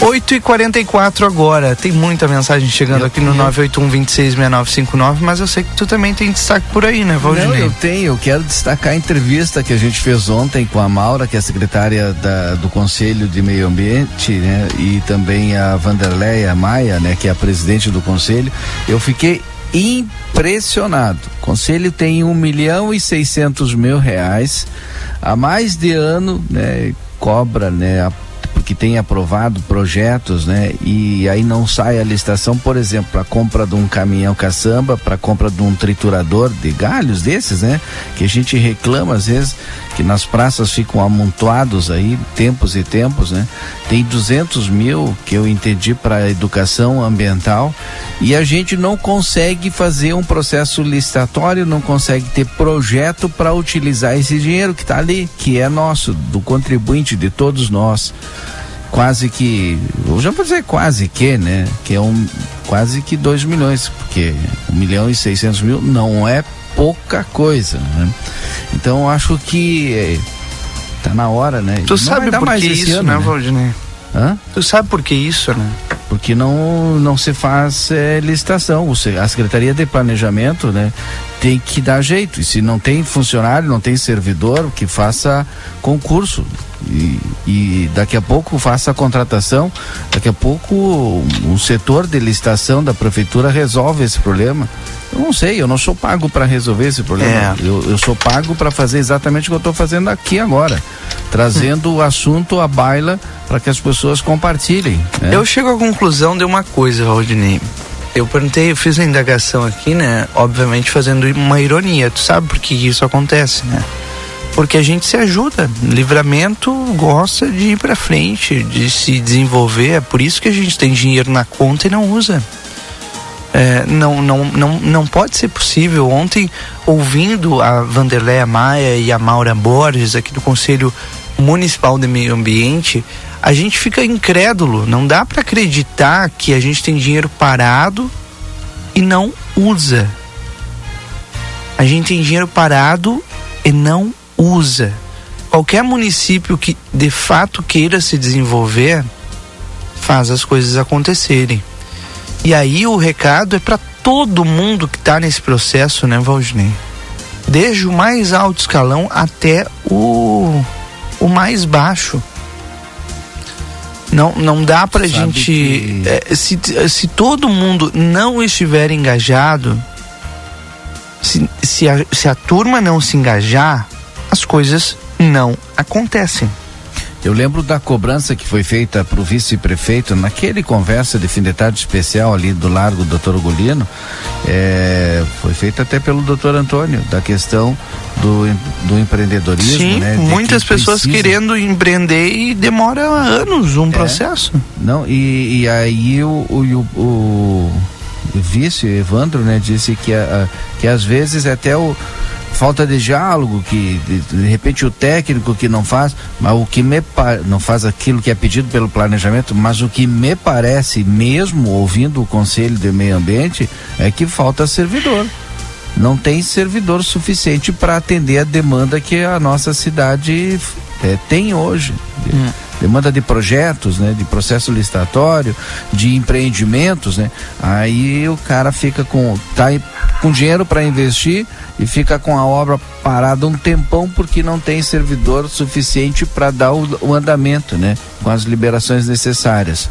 8 e 44 agora. Tem muita mensagem chegando eu aqui no 981-266959, mas eu sei que tu também tem destaque por aí, né, Valdinei? Não, eu tenho. Eu quero destacar a entrevista que a gente fez ontem com a Maura, que é a secretária da, do Conselho de Meio Ambiente, né? E também a Vanderleia Maia, né? Que é a presidente do Conselho. Eu fiquei impressionado. O Conselho tem um milhão e seiscentos mil reais. Há mais de ano, né? Cobra, né? A que tem aprovado projetos, né? E aí não sai a licitação, por exemplo, para compra de um caminhão caçamba, para compra de um triturador de galhos desses, né? Que a gente reclama às vezes que nas praças ficam amontoados aí tempos e tempos, né? Tem 200 mil que eu entendi para educação ambiental e a gente não consegue fazer um processo licitatório, não consegue ter projeto para utilizar esse dinheiro que está ali, que é nosso, do contribuinte de todos nós quase que, eu já vou dizer quase que, né? Que é um quase que 2 milhões, porque 1 milhão e 600 mil não é pouca coisa, né? Então acho que Tá na hora, né? Tu Não sabe por mais que isso, ano, né, Valdinei? Hã? Tu sabe por que isso, né? Porque não, não se faz é, licitação. A Secretaria de Planejamento, né, tem que dar jeito. E se não tem funcionário, não tem servidor, que faça concurso. E, e daqui a pouco faça a contratação. Daqui a pouco o, o setor de licitação da prefeitura resolve esse problema. Eu não sei, eu não sou pago para resolver esse problema. É. Eu, eu sou pago para fazer exatamente o que eu estou fazendo aqui agora, trazendo o assunto à baila para que as pessoas compartilhem. né? Eu chego à conclusão de uma coisa, Valdinei. Eu perguntei, eu fiz a indagação aqui, né? Obviamente fazendo uma ironia. Tu sabe por que isso acontece, né? Porque a gente se ajuda. Livramento gosta de ir pra frente, de se desenvolver. É por isso que a gente tem dinheiro na conta e não usa. É, não, não, não, não pode ser possível. Ontem, ouvindo a Vanderleia Maia e a Maura Borges aqui do Conselho Municipal de Meio Ambiente, a gente fica incrédulo. Não dá para acreditar que a gente tem dinheiro parado e não usa. A gente tem dinheiro parado e não usa. Qualquer município que de fato queira se desenvolver faz as coisas acontecerem. E aí o recado é para todo mundo que está nesse processo, né, Valdinei? Desde o mais alto escalão até o, o mais baixo. Não, não dá pra Sabe gente. que- é, se, se todo mundo não estiver engajado, se, se, a, se a turma não se engajar, as coisas não acontecem. Eu lembro da cobrança que foi feita para o vice-prefeito naquele conversa de fim de tarde especial ali do Largo Doutor Ugolino. É, foi feita até pelo doutor Antônio, da questão do, do empreendedorismo. Sim, né, muitas que pessoas precisa- querendo empreender e demora anos um processo. Não, e, e aí o, o, o, o vice, Evandro, né, disse que, a, a- que às vezes até o falta de diálogo, que de, de repente o técnico que não faz, mas o que me não faz aquilo que é pedido pelo planejamento, mas o que me parece, mesmo ouvindo o Conselho de Meio Ambiente, é que falta servidor. Não tem servidor suficiente para atender a demanda que a nossa cidade eh, tem hoje. Demanda de projetos, né, de processo licitatório, de empreendimentos, né? Aí o cara fica com tá aí com dinheiro para investir e fica com a obra parada um tempão porque não tem servidor suficiente para dar o, o andamento, né? Com as liberações necessárias.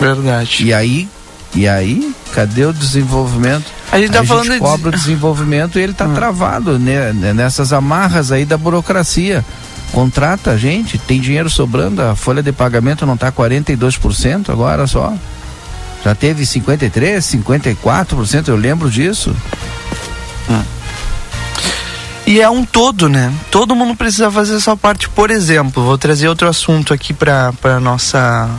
Verdade. E aí, e aí, cadê o desenvolvimento? A gente tá falando de- cobra o desenvolvimento e ele tá travado né, nessas amarras aí da burocracia. Contrata a gente, tem dinheiro sobrando, a folha de pagamento não tá 42% agora só. Já teve 53, 54%, eu lembro disso. E é um todo, né? Todo mundo precisa fazer a sua parte. Por exemplo, vou trazer outro assunto aqui para para nossa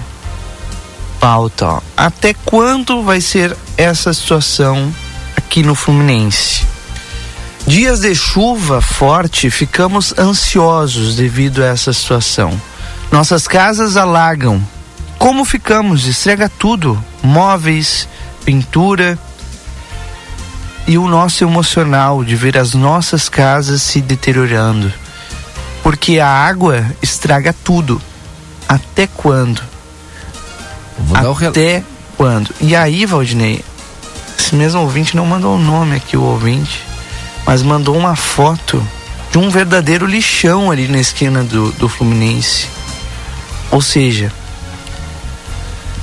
pauta. ó. Até quando vai ser essa situação aqui no Fluminense? Dias de chuva forte, ficamos ansiosos devido a essa situação. Nossas casas alagam. Como ficamos? Estrega tudo: móveis, pintura, e o nosso emocional de ver as nossas casas se deteriorando. Porque a água estraga tudo. Até quando? Vou dar o rel- Até quando? E aí, Valdinei, esse mesmo ouvinte não mandou o nome aqui, o ouvinte, mas mandou uma foto de um verdadeiro lixão ali na esquina do, do Fluminense. Ou seja,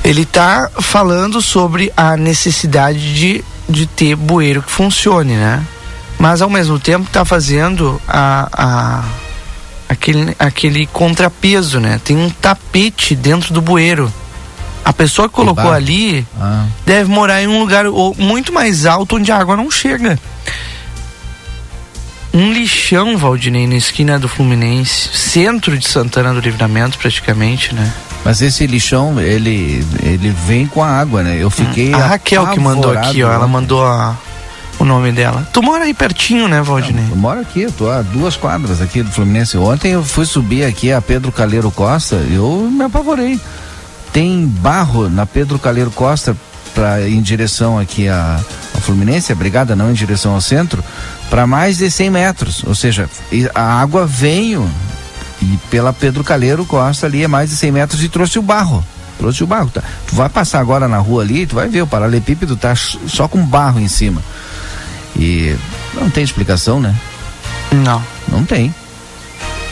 ele tá falando sobre a necessidade de, de ter bueiro que funcione, né? Mas ao mesmo tempo tá fazendo a, a aquele, aquele contrapeso, né? Tem um tapete dentro do bueiro. A pessoa que colocou barro. ali Ah, deve morar em um lugar muito mais alto onde a água não chega. Um lixão, Valdinei, na esquina do Fluminense, centro de Santana do Livramento, praticamente, né? mas esse lixão, ele, ele vem com a água, né? Eu fiquei. A Raquel que mandou aqui, ó, ela mandou a- o nome dela. Tu mora aí pertinho, né, Valdinei? Eu moro aqui, eu tô a duas quadras aqui do Fluminense. Ontem eu fui subir aqui a Pedro Calheiro Costa, eu me apavorei. Tem barro na Pedro Calheiro Costa pra, em direção aqui a, a Fluminense, a brigada não em direção ao centro, para mais de 100 metros. Ou seja, a água veio E pela Pedro Calheiro Costa ali é mais de 100 metros e trouxe o barro. Trouxe o barro. Tá? Tu vai passar agora na rua ali, tu vai ver, o paralelepípedo tá só com barro em cima. E não tem explicação, né? Não. Não tem.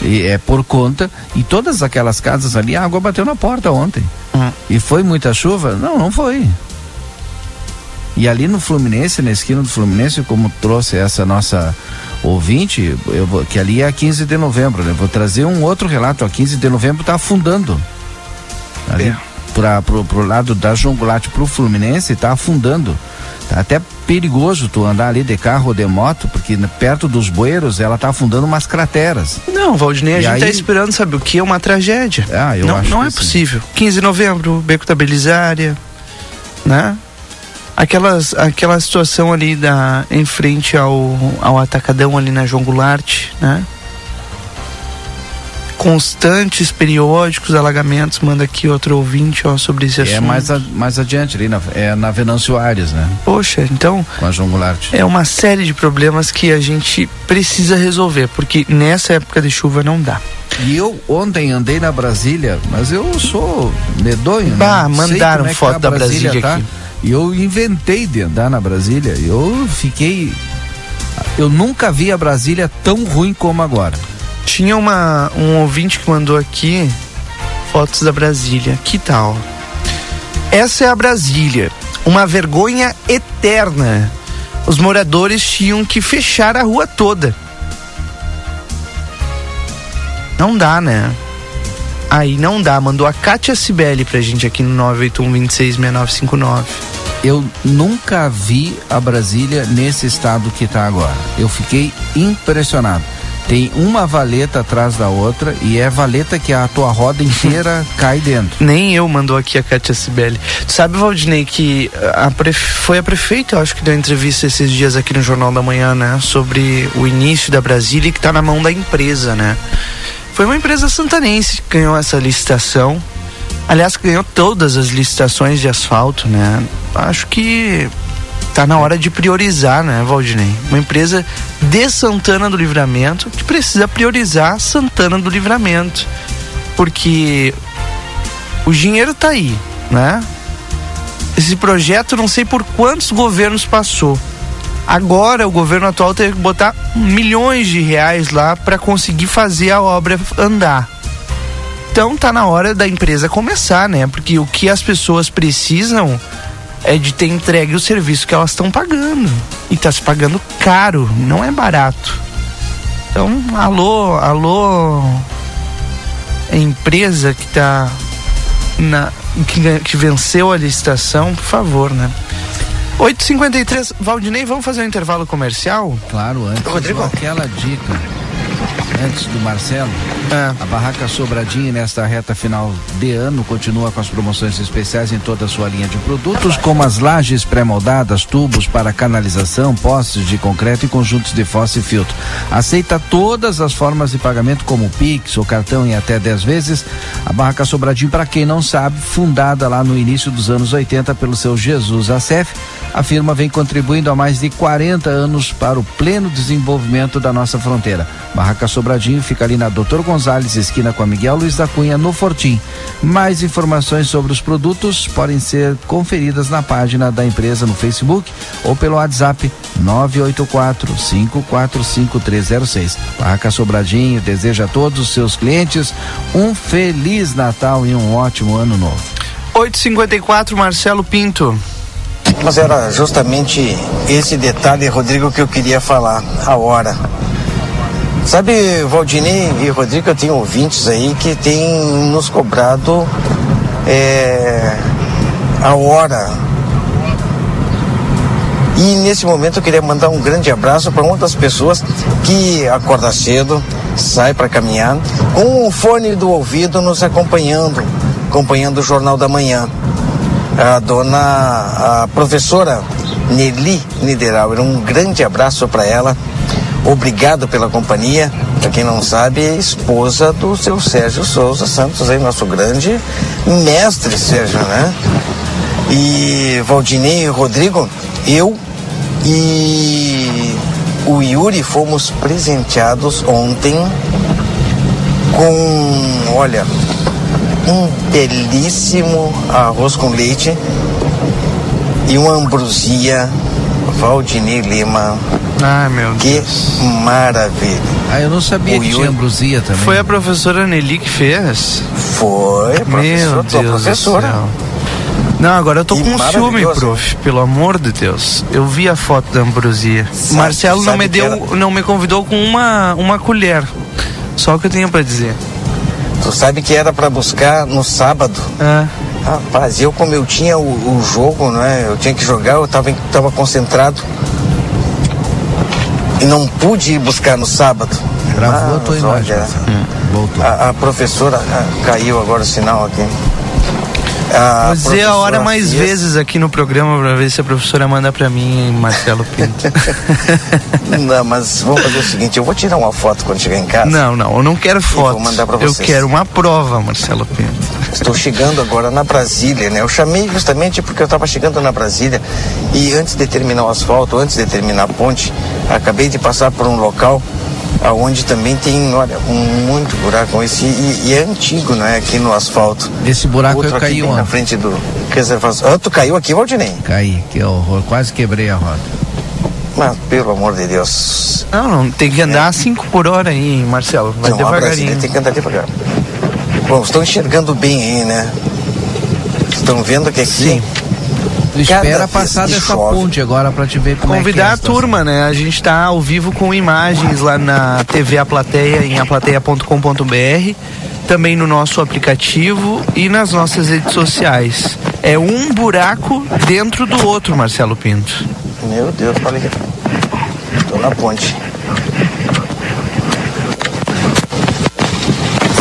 E é por conta. E todas aquelas casas ali, a água bateu na porta ontem. Hum. E foi muita chuva? Não, não foi. E ali no Fluminense, na esquina do Fluminense, como trouxe essa nossa ouvinte, vou, que ali é a 15 de novembro, né? Vou trazer um outro relato, a 15 de novembro está afundando. Ali É. pra, pro, pro lado da João Goulart pro Fluminense está afundando. Tá até perigoso tu andar ali de carro ou de moto, porque perto dos bueiros ela tá afundando umas crateras. Não, Valdinei, a E gente tá aí- esperando, sabe o que? Uma tragédia. Ah, eu não acho não é sim. possível. 15 de novembro, Beco da Belisária, né? Aquelas, aquela situação ali da, em frente ao, ao atacadão ali na João Goulart, né? Constantes, periódicos alagamentos, manda aqui outro ouvinte ó, sobre esse assunto. É mais, a- mais adiante ali, na, é na Venâncio Aires, né? Poxa, então Com a João Goulart. é uma série de problemas que a gente precisa resolver, porque nessa época de chuva não dá. E eu ontem andei na Brasília, mas eu sou medonho, Bah, né? Mandaram é que foto tá a da Brasília aqui. E eu inventei de andar na Brasília. Eu fiquei. Eu nunca vi a Brasília tão ruim como agora. Tinha uma, um ouvinte que mandou aqui fotos da Brasília. Que tal? Essa é a Brasília. Uma vergonha eterna. Os moradores tinham que fechar a rua toda. Não dá, né? Aí não dá. Mandou a Kátia Cibele pra gente aqui no 981266959. Eu nunca vi a Brasília nesse estado que está agora. Eu fiquei impressionado. Tem uma valeta atrás da outra e é valeta que a tua roda (laughs) inteira cai dentro. Nem eu mandou aqui a Kátia Cibele. Tu sabe, Valdinei, que a prefe- foi a prefeita, eu acho que deu entrevista esses dias aqui no Jornal da Manhã, né? Sobre o início da Brasília que tá na mão da empresa, né? Foi uma empresa santanense que ganhou essa licitação. Aliás, ganhou todas as licitações de asfalto, né? Acho que tá na hora de priorizar, né, Valdinei? Uma empresa de Santana do Livramento que precisa priorizar Santana do Livramento. Porque o dinheiro tá aí, né? Esse projeto não sei por quantos governos passou. Agora o governo atual teve que botar milhões de reais lá para conseguir fazer a obra andar. Então tá na hora da empresa começar, né? Porque o que as pessoas precisam é de ter entregue o serviço que elas estão pagando. E tá se pagando caro, não é barato. Então, alô, alô, empresa que tá na que, que venceu a licitação, por favor, né? 8h53, Valdinei, vamos fazer um intervalo comercial? Claro, antes. Rodrigo. Aquela dica. Antes do Marcelo, É. a Barraca Sobradinho nesta reta final de ano continua com as promoções especiais em toda a sua linha de produtos, como as lajes pré-moldadas, tubos para canalização, postes de concreto e conjuntos de fossa e filtro. Aceita todas as formas de pagamento, como Pix ou cartão em até 10 vezes. A Barraca Sobradinho, para quem não sabe, fundada lá no início dos anos 80 pelo seu Jesus Acef, a firma vem contribuindo há mais de 40 anos para o pleno desenvolvimento da nossa fronteira. Barraca Sobradinho fica ali na Doutor Gonzalez, esquina com a Miguel Luiz da Cunha, no Fortim. Mais informações sobre os produtos podem ser conferidas na página da empresa no Facebook ou pelo WhatsApp 984 545306. Barraca Sobradinho deseja a todos os seus clientes um feliz Natal e um ótimo ano novo. 8h54, Marcelo Pinto. Mas era justamente esse detalhe, Rodrigo, que eu queria falar, a hora. Sabe, Valdinei e Rodrigo, eu tenho ouvintes aí que têm nos cobrado é, a hora. E nesse momento eu queria mandar um grande abraço para uma das pessoas que acorda cedo, sai para caminhar, com o fone do ouvido nos acompanhando, acompanhando o Jornal da Manhã a dona, a professora Nelly Niederauer. Um grande abraço para ela. Obrigado pela companhia. Para quem não sabe, é esposa do seu Sérgio Souza Santos, aí, nosso grande mestre, Sérgio, né? E Valdinei e Rodrigo, eu e o Yuri fomos presenteados ontem com, olha, um belíssimo arroz com leite e uma ambrosia Valdinei Lima. Ai, meu que Deus. maravilha. Ah, eu não sabia O que Yuri- tinha ambrosia também. Foi a professora Nelly que fez? Foi, Meu professor, tua Deus professora. do céu. Não, agora eu tô Que com ciúme, prof. Pelo amor de Deus. Eu vi a foto da ambrosia. Sabe- Marcelo não me que deu, não me convidou com uma, uma colher. Só o que eu tenho pra dizer. Tu sabe que era para buscar no sábado. Ah, Rapaz, eu como eu tinha o, o jogo, né? Eu tinha que jogar, eu tava, em- tava concentrado. E não pude ir buscar no sábado. Gravou a tua imagem. olha, Marcelo. Voltou. A, a professora ah, caiu agora o sinal aqui. A vou dizer a hora mais fez- vezes aqui no programa pra ver se a professora manda pra mim, Marcelo Pinto. (laughs) Não, mas vamos fazer o seguinte, eu vou tirar uma foto quando chegar em casa. não, não, eu não quero foto. vou mandar pra Eu quero uma prova, Marcelo Pinto. Estou chegando agora na Brasília, né? Eu chamei justamente porque eu estava chegando na Brasília e antes de terminar o asfalto, antes de terminar a ponte, acabei de passar por um local aonde também tem, olha, um muito buraco esse e, e é antigo, né? Aqui no asfalto. Esse buraco Outro eu caí na frente do reservação. Ah, tu caiu aqui, Valdinei? Caí, que horror. Quase quebrei a roda. Mas pelo amor de Deus. Não, não, tem que andar a 5 por hora aí, hein, Marcelo. Vai não, devagarinho. tem que andar devagar. Bom, estão enxergando bem aí, né? Estão vendo que aqui Sim. Cada espera passar dessa chove. ponte agora pra te ver como é que é Convidar a situação. turma, né? A gente tá ao vivo com imagens lá na TV A Plateia, em aplateia.com.br, também no nosso aplicativo e nas nossas redes sociais. É um buraco dentro do outro, Marcelo Pinto. Meu Deus, olha aqui. Tô na ponte.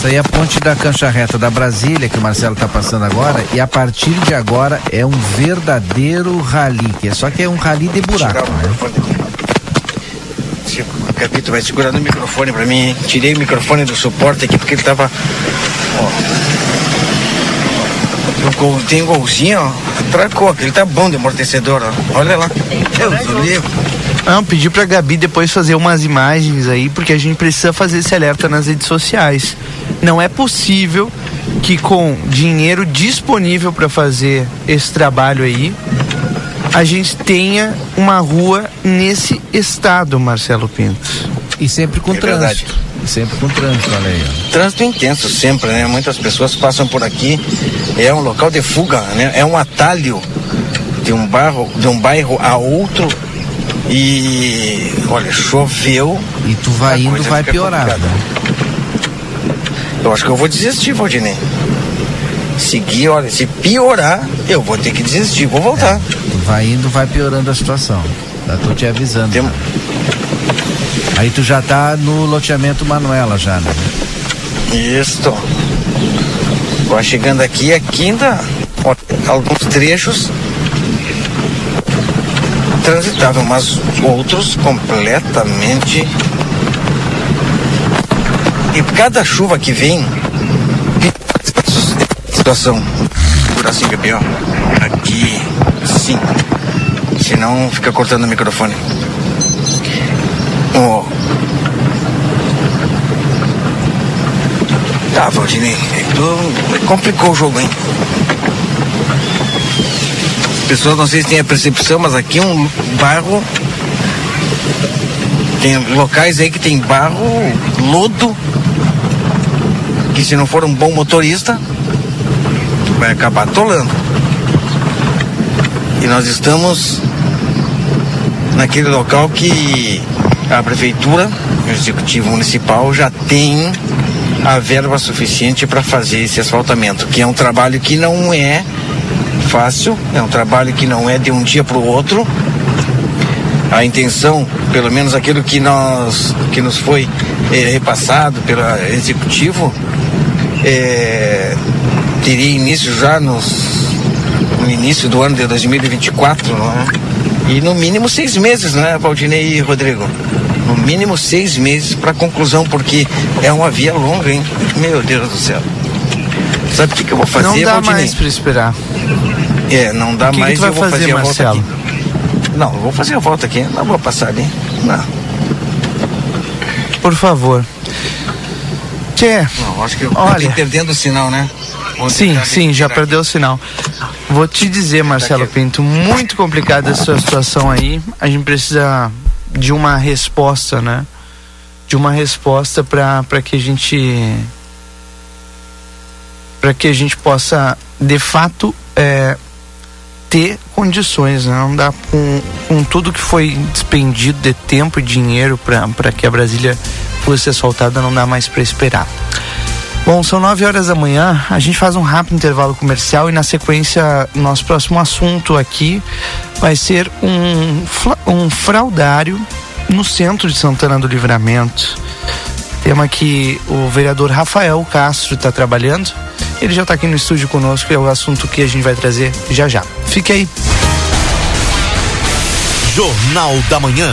Essa aí é a ponte da cancha reta da Brasília, que o Marcelo tá passando agora, e a partir de agora é um verdadeiro rally, que é só que é um rally de buraco, Tirar o né? microfone aqui. Se- Capito, vai segurando o microfone pra mim, hein? Tirei o microfone do suporte aqui porque ele tava. Ó. O gol, tem um golzinho, ó. Tracou, aquele tá bom de amortecedor, ó. Olha lá. Deus do livro. Não, pedi pra Gabi depois fazer umas imagens aí, porque a gente precisa fazer esse alerta nas redes sociais. Não é possível que com dinheiro disponível para fazer esse trabalho aí, a gente tenha uma rua nesse estado, Marcelo Pinto. E sempre com É verdade. trânsito. E sempre com trânsito, olha aí. Trânsito intenso sempre, né? Muitas pessoas passam por aqui. É um local de fuga, né? É um atalho de um bairro, de um bairro a outro. E olha, choveu. E tu vai indo, vai piorar. complicada. Eu acho que eu vou desistir, Valdinei. Seguir, olha, se piorar, eu vou ter que desistir, vou voltar. Tu vai indo, vai piorando a situação. Já tô te avisando. Tem-. Aí tu já tá no loteamento Manuela já, né? Isso. Agora chegando aqui, aqui ainda ó, alguns trechos transitável, mas outros completamente. E cada chuva que vem, situação. Por assim, Gabriel. Aqui, sim. Senão fica cortando o microfone. Ó, Tá, Valdinei, tu complicou o jogo, hein? As pessoas não sei se têm a percepção, mas aqui é um bairro. Tem locais aí que tem barro, lodo, que se não for um bom motorista, vai acabar atolando. E nós estamos naquele local que a prefeitura, o executivo municipal já tem a verba suficiente para fazer esse asfaltamento, que é um trabalho que não é fácil, é um trabalho que não é de um dia para o outro. A intenção, pelo menos aquilo que nós que nos foi eh, repassado pelo executivo, eh, teria início já nos, no início do ano de 2024, não é? E no mínimo seis meses, né, Valdinei e Rodrigo? No mínimo seis meses para conclusão, porque é uma via longa, hein? Meu Deus do céu. Sabe o que, que eu vou fazer, não dá Valdinei? mais para esperar. É, não dá que que mais. tu vai eu vou fazer, fazer, a volta Marcelo? aqui. Não, eu vou fazer a volta aqui. Não vou passar ali. Não. Por favor. Tchê. Não, acho que eu Olha. perdendo o sinal, né? Sim, já sim, já perdeu o sinal. Vou te dizer, Marcelo Pinto, muito complicada essa sua situação aí. A gente precisa de uma resposta, né? De uma resposta para que a gente para que a gente possa de fato é, ter condições, né? Não dá com, com tudo que foi despendido de tempo e dinheiro para que a Brasília fosse asfaltada, não dá mais para esperar. Bom, são 9 horas da manhã. A gente faz um rápido intervalo comercial e na sequência, nosso próximo assunto aqui vai ser um, um fraudário no centro de Santana do Livramento. Tema que o vereador Rafael Castro está trabalhando. Ele já está aqui no estúdio conosco e é o assunto que a gente vai trazer já já. Fique aí. Jornal da Manhã.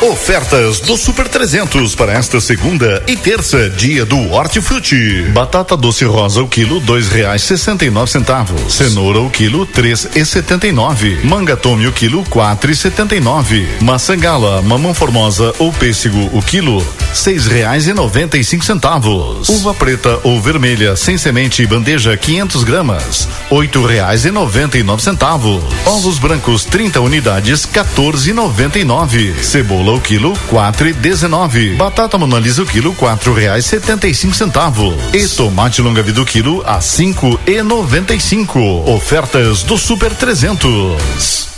Ofertas do Super 300 para esta segunda e terça, dia do Hortifruti. Batata doce rosa o quilo dois reais sessenta e nove centavos. Cenoura o quilo três e setenta e nove. Manga o quilo quatro e setenta e nove. Maçã gala, mamão formosa ou pêssego o quilo seis reais e noventa e cinco centavos. Uva preta ou vermelha sem semente bandeja 500 gramas oito reais e noventa e nove centavos. Ovos brancos 30 unidades 14,99. Cebola o quilo quatro e dezenove. Batata monalisa o quilo quatro reais setenta e cinco centavos. E tomate longa vida o quilo a cinco e noventa e cinco. Ofertas do Super 300.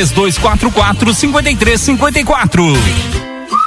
3244 5354.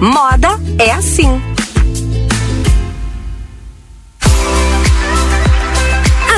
Moda é assim.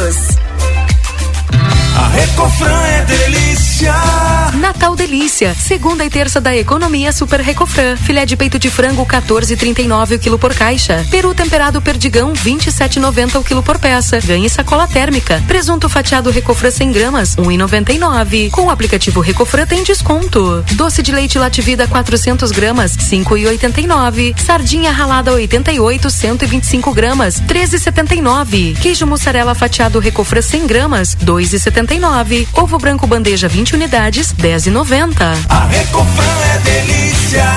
Cruz. A Recofran é delícia. Natal Delícia. Segunda e terça da economia Super Recofran. Filé de peito de frango 14,39 o quilo por caixa. Peru temperado perdigão 27,90 o quilo por peça. Ganhe sacola térmica. Presunto fatiado Recofran 100 gramas 1,99. Com o aplicativo Recofran tem desconto. Doce de leite Lativida 400 gramas 5,89. Sardinha ralada 88 125 gramas 13,79. Queijo mussarela fatiado Recofran 100 gramas 2,79. Ovo branco bandeja 20 unidades 10,90. A Recofran é delícia.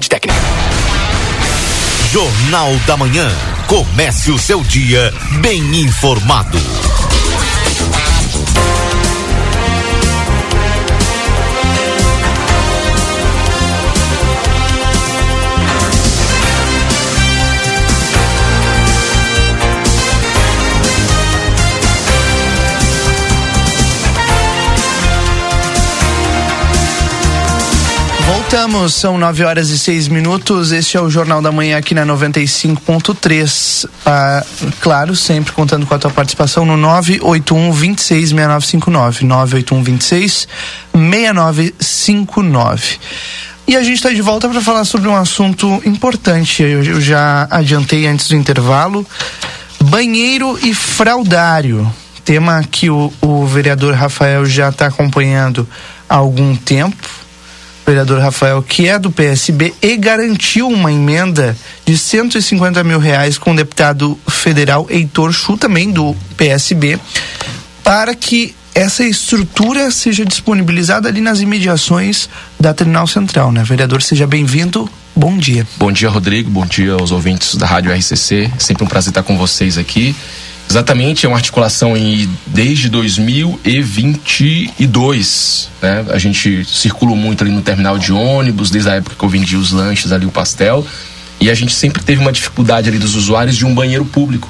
técnica. Jornal da Manhã. Comece o seu dia bem informado. Voltamos, são 9 horas e 6 minutos. Este é o Jornal da Manhã aqui na 95.3. Ah, claro, sempre contando com a tua participação no 981 26 6959. 981 26 6959. E a gente está de volta para falar sobre um assunto importante. Eu, já adiantei antes do intervalo: banheiro e fraudário. Tema que o, o vereador Rafael já está acompanhando há algum tempo vereador Rafael, que é do PSB, e garantiu uma emenda de 150 mil reais com o deputado federal Heitor Chu, também do PSB, para que essa estrutura seja disponibilizada ali nas imediações da Terminal Central, né? Vereador, seja bem-vindo. Bom dia. Bom dia, Rodrigo. Bom dia aos ouvintes da Rádio RCC. Sempre um prazer estar com vocês aqui. Exatamente, é uma articulação em, desde 2022. Né? A gente circulou muito ali no terminal de ônibus, desde a época que eu vendia os lanches ali, o pastel. E a gente sempre teve uma dificuldade ali dos usuários de um banheiro público,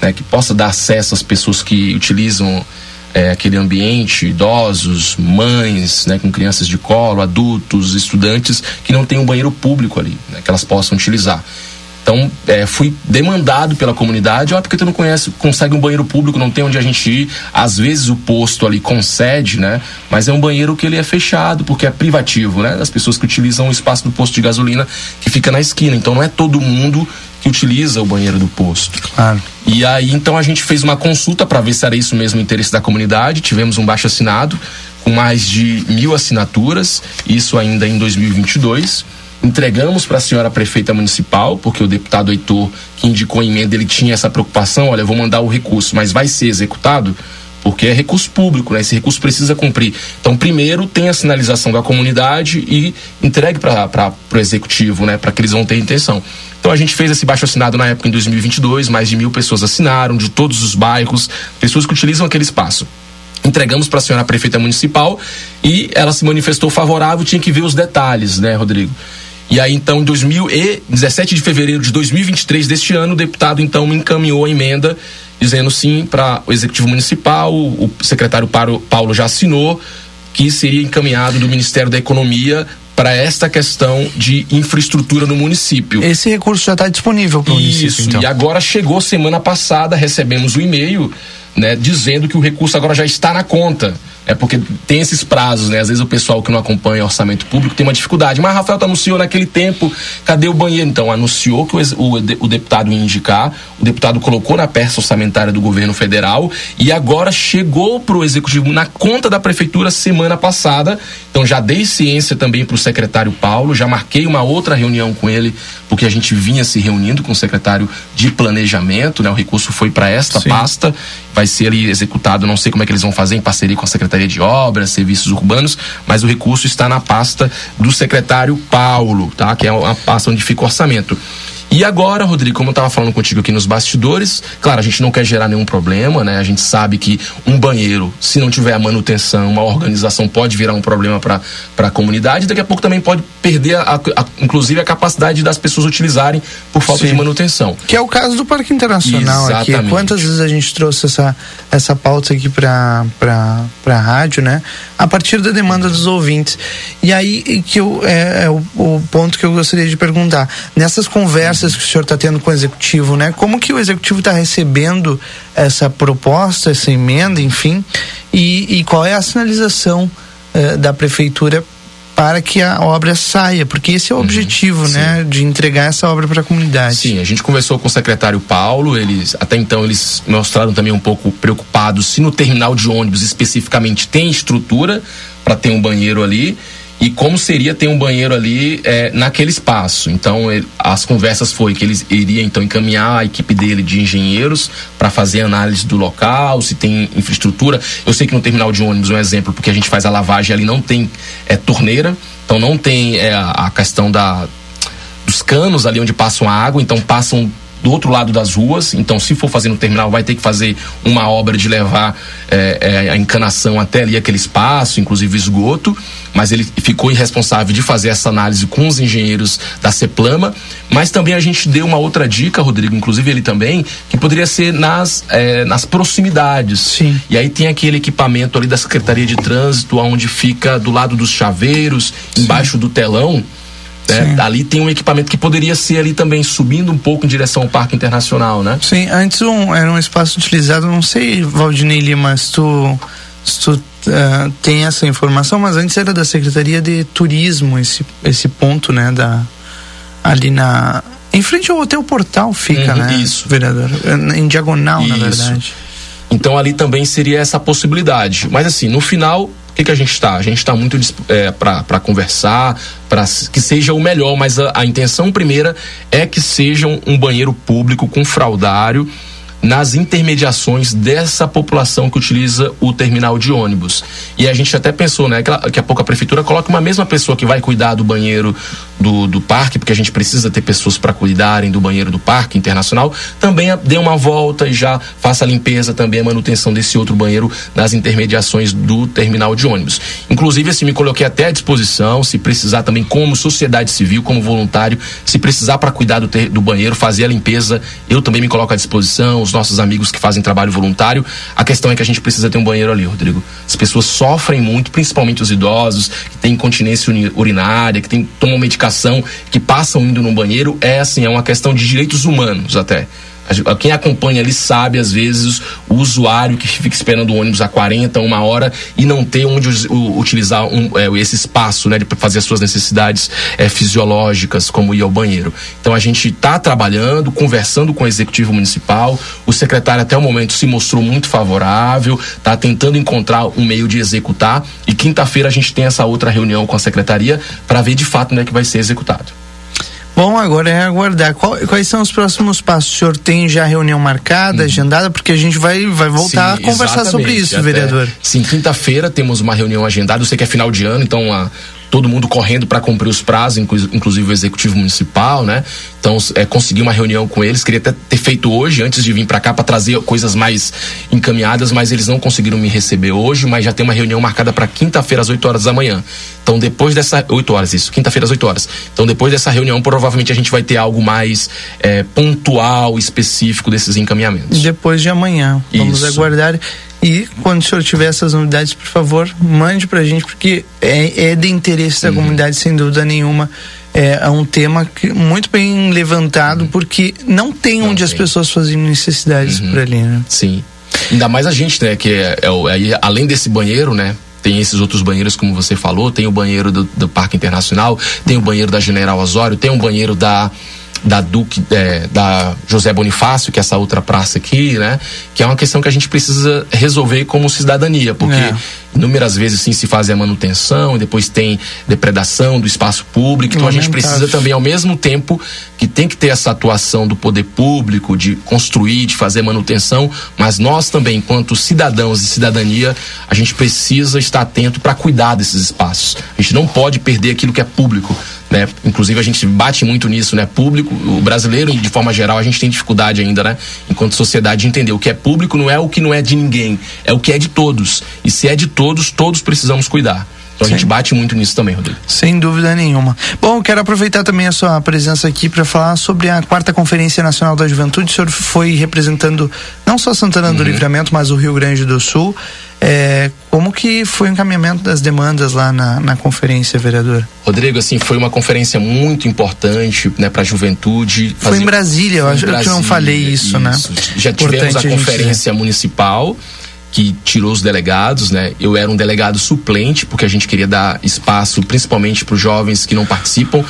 né? que possa dar acesso às pessoas que utilizam é, aquele ambiente, idosos, mães, né, com crianças de colo, adultos, estudantes que não tem um banheiro público ali, né, que elas possam utilizar. Então, é, fui demandado pela comunidade, ó, porque tu não conhece, consegue um banheiro público, não tem onde a gente ir. Às vezes o posto ali concede, né? Mas é um banheiro que ele é fechado, porque é privativo, né? Das pessoas que utilizam o espaço do posto de gasolina que fica na esquina. Então não é todo mundo que utiliza o banheiro do posto. Claro. E aí então a gente fez uma consulta para ver se era isso mesmo o interesse da comunidade. Tivemos um baixo assinado com mais de mil assinaturas, isso ainda em 2022 entregamos para a senhora prefeita municipal, porque o deputado Heitor, que indicou a emenda, ele tinha essa preocupação, olha, vou mandar o recurso, mas vai ser executado? Porque é recurso público, né? Esse recurso precisa cumprir. Então, primeiro tem a sinalização da comunidade e entregue para o executivo, né? Para que eles vão ter intenção. Então a gente fez esse baixo assinado na época em 2022, mais de mil pessoas assinaram, de todos os bairros, pessoas que utilizam aquele espaço entregamos para a senhora prefeita municipal e ela se manifestou favorável, tinha que ver os detalhes, né, Rodrigo? E aí, então, em 2017 de fevereiro de 2023 deste ano, o deputado, então, me encaminhou a emenda dizendo sim para o Executivo Municipal, o secretário Paulo já assinou, que seria encaminhado do Ministério da Economia para esta questão de infraestrutura no município. Esse recurso já está disponível para o município. Isso, então. e agora chegou semana passada, recebemos o um e-mail né, dizendo que o recurso agora já está na conta. É porque tem esses prazos, né? Às vezes o pessoal que não acompanha orçamento público tem uma dificuldade. Mas Rafael anunciou naquele tempo, cadê o banheiro? Então, anunciou que o, o, o deputado ia indicar, o deputado colocou na peça orçamentária do governo federal e agora chegou para o executivo na conta da prefeitura semana passada. Então, já dei ciência também para o secretário Paulo, já marquei uma outra reunião com ele, porque a gente vinha se reunindo com o secretário de planejamento, né? O recurso foi para esta Sim. pasta, vai ser ali executado, não sei como é que eles vão fazer em parceria com a Secretaria de Obras, Serviços Urbanos, mas o recurso está na pasta do secretário Paulo, tá? Que é a pasta onde fica o orçamento. E agora, Rodrigo, como eu estava falando contigo aqui nos bastidores, claro, a gente não quer gerar nenhum problema, né? A gente sabe que um banheiro, se não tiver a manutenção, uma organização pode virar um problema para a comunidade, daqui a pouco também pode perder, a, a, inclusive, a capacidade das pessoas utilizarem por falta Sim. de manutenção. Que é o caso do Parque Internacional Exatamente. aqui. Quantas vezes a gente trouxe essa, essa pauta aqui para a rádio, né? A partir da demanda dos ouvintes. E aí que eu, é, é o, o ponto que eu gostaria de perguntar. Nessas conversas conversas que o senhor está tendo com o executivo, né? Como que o executivo está recebendo essa proposta, essa emenda, enfim, e, e qual é a sinalização uh, da prefeitura para que a obra saia, porque esse é o objetivo, né, de entregar essa obra para a comunidade. Sim, a gente conversou com o secretário Paulo, eles até então eles mostraram também um pouco preocupados se no terminal de ônibus especificamente tem estrutura para ter um banheiro ali e como seria ter um banheiro ali é, naquele espaço. Então, ele, as conversas foi que eles iriam então encaminhar a equipe dele de engenheiros para fazer análise do local, se tem infraestrutura. Eu sei que no terminal de ônibus, um exemplo, porque a gente faz a lavagem ali não tem é, torneira, então não tem é, a questão da dos canos ali onde passam a água, então passam do outro lado das ruas. Então, se for fazer no terminal, vai ter que fazer uma obra de levar é, é, a encanação até ali aquele espaço, inclusive esgoto. Mas ele ficou irresponsável de fazer essa análise com os engenheiros da Ceplama. Mas também a gente deu uma outra dica, Rodrigo, inclusive ele também, que poderia ser nas, é, nas proximidades. Sim. E aí tem aquele equipamento ali da Secretaria de Trânsito, onde fica do lado dos chaveiros, Sim. embaixo do telão né? Ali tem um equipamento que poderia ser ali também subindo um pouco em direção ao Parque Internacional, né? Sim, antes um, era um espaço utilizado, não sei, Valdinei Lima, se tu, se tu uh, tem essa informação, mas antes era da Secretaria de Turismo esse, esse ponto, né, da, ali na em frente ao Hotel Portal fica, uhum, né? Isso. Vereador, em diagonal, isso. na verdade. Então ali também seria essa possibilidade. Mas assim, no final, que, que a gente está? A gente está muito é, para conversar, para que seja o melhor, mas a, a intenção primeira é que seja um, banheiro público com fraudário nas intermediações dessa população que utiliza o terminal de ônibus. E a gente até pensou, né, que daqui a pouco a prefeitura coloque uma mesma pessoa que vai cuidar do banheiro do, do parque, porque a gente precisa ter pessoas para cuidarem do banheiro do parque internacional, também dê uma volta e já faça a limpeza, também a manutenção desse outro banheiro nas intermediações do terminal de ônibus. Inclusive, assim, me coloquei até à disposição, se precisar também como sociedade civil, como voluntário, se precisar para cuidar do, ter, do banheiro, fazer a limpeza, eu também me coloco à disposição, os nossos amigos que fazem trabalho voluntário. A questão é que a gente precisa ter um banheiro ali, Rodrigo. As pessoas sofrem muito, principalmente os idosos, que têm incontinência urinária, que têm, tomam medicação, que passam indo no banheiro. É assim, é uma questão de direitos humanos até. Quem acompanha ali sabe, às vezes, o usuário que fica esperando o ônibus há 40, uma hora e não ter onde utilizar um, é, esse espaço, né, de fazer as suas necessidades é, fisiológicas, como ir ao banheiro. Então a gente está trabalhando, conversando com o executivo municipal. O secretário até o momento se mostrou muito favorável, está tentando encontrar um meio de executar. E quinta-feira a gente tem essa outra reunião com a secretaria para ver de fato onde é que vai ser executado. Bom, agora é aguardar. Qual, quais são os próximos passos? O senhor tem já reunião marcada, uhum. agendada? Porque a gente vai, vai voltar Sim, a conversar sobre isso, Até, vereador. Sim, quinta-feira temos uma reunião agendada. Eu sei que é final de ano, então a, todo mundo correndo para cumprir os prazos, inclusive o executivo municipal, né? Então, é, consegui uma reunião com eles, queria até ter feito hoje, antes de vir para cá, para trazer coisas mais encaminhadas, mas eles não conseguiram me receber hoje, mas já tem uma reunião marcada para quinta-feira, às 8 horas da manhã. Então, depois dessa. 8 horas, isso, quinta-feira, às 8 horas. Então, depois dessa reunião, provavelmente a gente vai ter algo mais é, pontual, específico desses encaminhamentos. Depois de amanhã. Vamos isso. aguardar. E quando o senhor tiver essas novidades, por favor, mande pra gente, porque é, é de interesse da uhum. comunidade, sem dúvida nenhuma. É, é, um tema que, muito bem levantado, uhum. porque não tem não onde tem. as pessoas fazem necessidades uhum. por ali, né? Sim. Ainda mais a gente, né? Que é, é, é, além desse banheiro, né? Tem esses outros banheiros, como você falou, tem o banheiro do, do Parque Internacional, tem o banheiro da General Osório, tem o banheiro da da Duque, é, da José Bonifácio, que é essa outra praça aqui, né? Que é uma questão que a gente precisa resolver como cidadania, porque é. inúmeras vezes sim se faz a manutenção e depois tem depredação do espaço público, então a gente precisa também ao mesmo tempo que tem que ter essa atuação do poder público de construir, de fazer manutenção, mas nós também, enquanto cidadãos de cidadania, a gente precisa estar atento para cuidar desses espaços. A gente não pode perder aquilo que é público né? Inclusive a gente bate muito nisso, né? Público, o brasileiro de forma geral a gente tem dificuldade ainda, né? Enquanto sociedade de entender o que é público não é o que não é de ninguém, é o que é de todos. E se é de todos, todos precisamos cuidar. Então a gente bate muito nisso também, Rodrigo. Sem dúvida nenhuma. Bom, quero aproveitar também a sua presença aqui para falar sobre a quarta Conferência Nacional da Juventude. O senhor foi representando não só Santana uhum. do Livramento, mas o Rio Grande do Sul. É, como que foi o encaminhamento das demandas lá na, na conferência, vereador? Rodrigo, assim, foi uma conferência muito importante né, para a juventude. Foi em Brasília, eu acho que eu não falei isso, né? isso. né? Já tivemos Importante a conferência a municipal que tirou os delegados, né? Eu era um delegado suplente, porque a gente queria dar espaço principalmente para os jovens que não participam.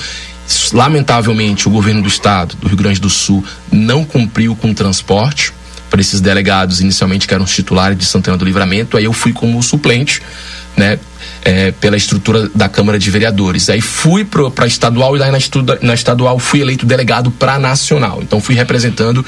Lamentavelmente, o governo do estado, do Rio Grande do Sul, não cumpriu com o transporte para esses delegados, inicialmente que eram os titulares de Santana do Livramento. Aí eu fui como suplente, né? É, pela estrutura da Câmara de Vereadores. Aí fui para estadual e lá na, na estadual fui eleito delegado para nacional. Então fui representando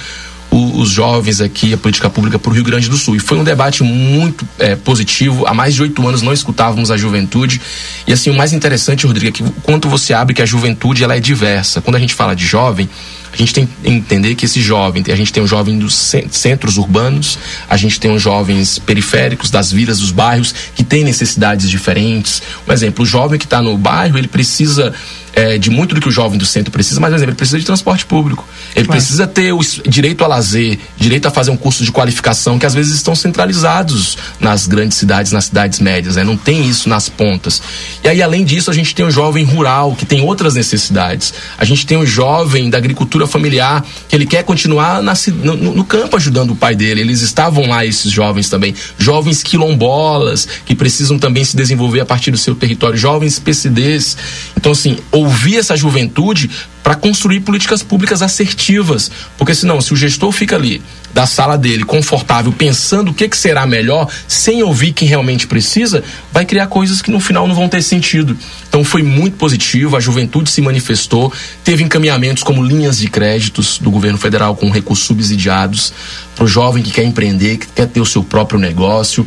o, os jovens aqui, a política pública para o Rio Grande do Sul. E foi um debate muito é, positivo. Há mais de oito anos não escutávamos a juventude. E assim, o mais interessante, Rodrigo, é que quanto você abre que a juventude ela é diversa. Quando a gente fala de jovem, a gente tem que entender que esse jovem, a gente tem um jovem dos centros urbanos, a gente tem os jovens periféricos, das vilas, dos bairros, que têm necessidades diferentes. Um exemplo, o jovem que está no bairro, ele precisa é, de muito do que o jovem do centro precisa, mas, por exemplo, ele precisa de transporte público. Ele claro. precisa ter o direito a lazer, direito a fazer um curso de qualificação, que às vezes estão centralizados nas grandes cidades, nas cidades médias, né? Não tem isso nas pontas. E aí, além disso, a gente tem o jovem rural, que tem outras necessidades. A gente tem o jovem da agricultura familiar, que ele quer continuar na, no, no campo ajudando o pai dele. Eles estavam lá, esses jovens também. Jovens quilombolas, que precisam também se desenvolver a partir do seu território. Jovens PCDs. Então, assim, ouvir essa juventude para construir políticas públicas assertivas. Porque senão, se o gestor fica ali da sala dele, confortável, pensando o que, que será melhor, sem ouvir quem realmente precisa, vai criar coisas que no final não vão ter sentido. Então foi muito positivo, a juventude se manifestou, teve encaminhamentos como linhas de créditos do governo federal com recursos subsidiados para o jovem que quer empreender, que quer ter o seu próprio negócio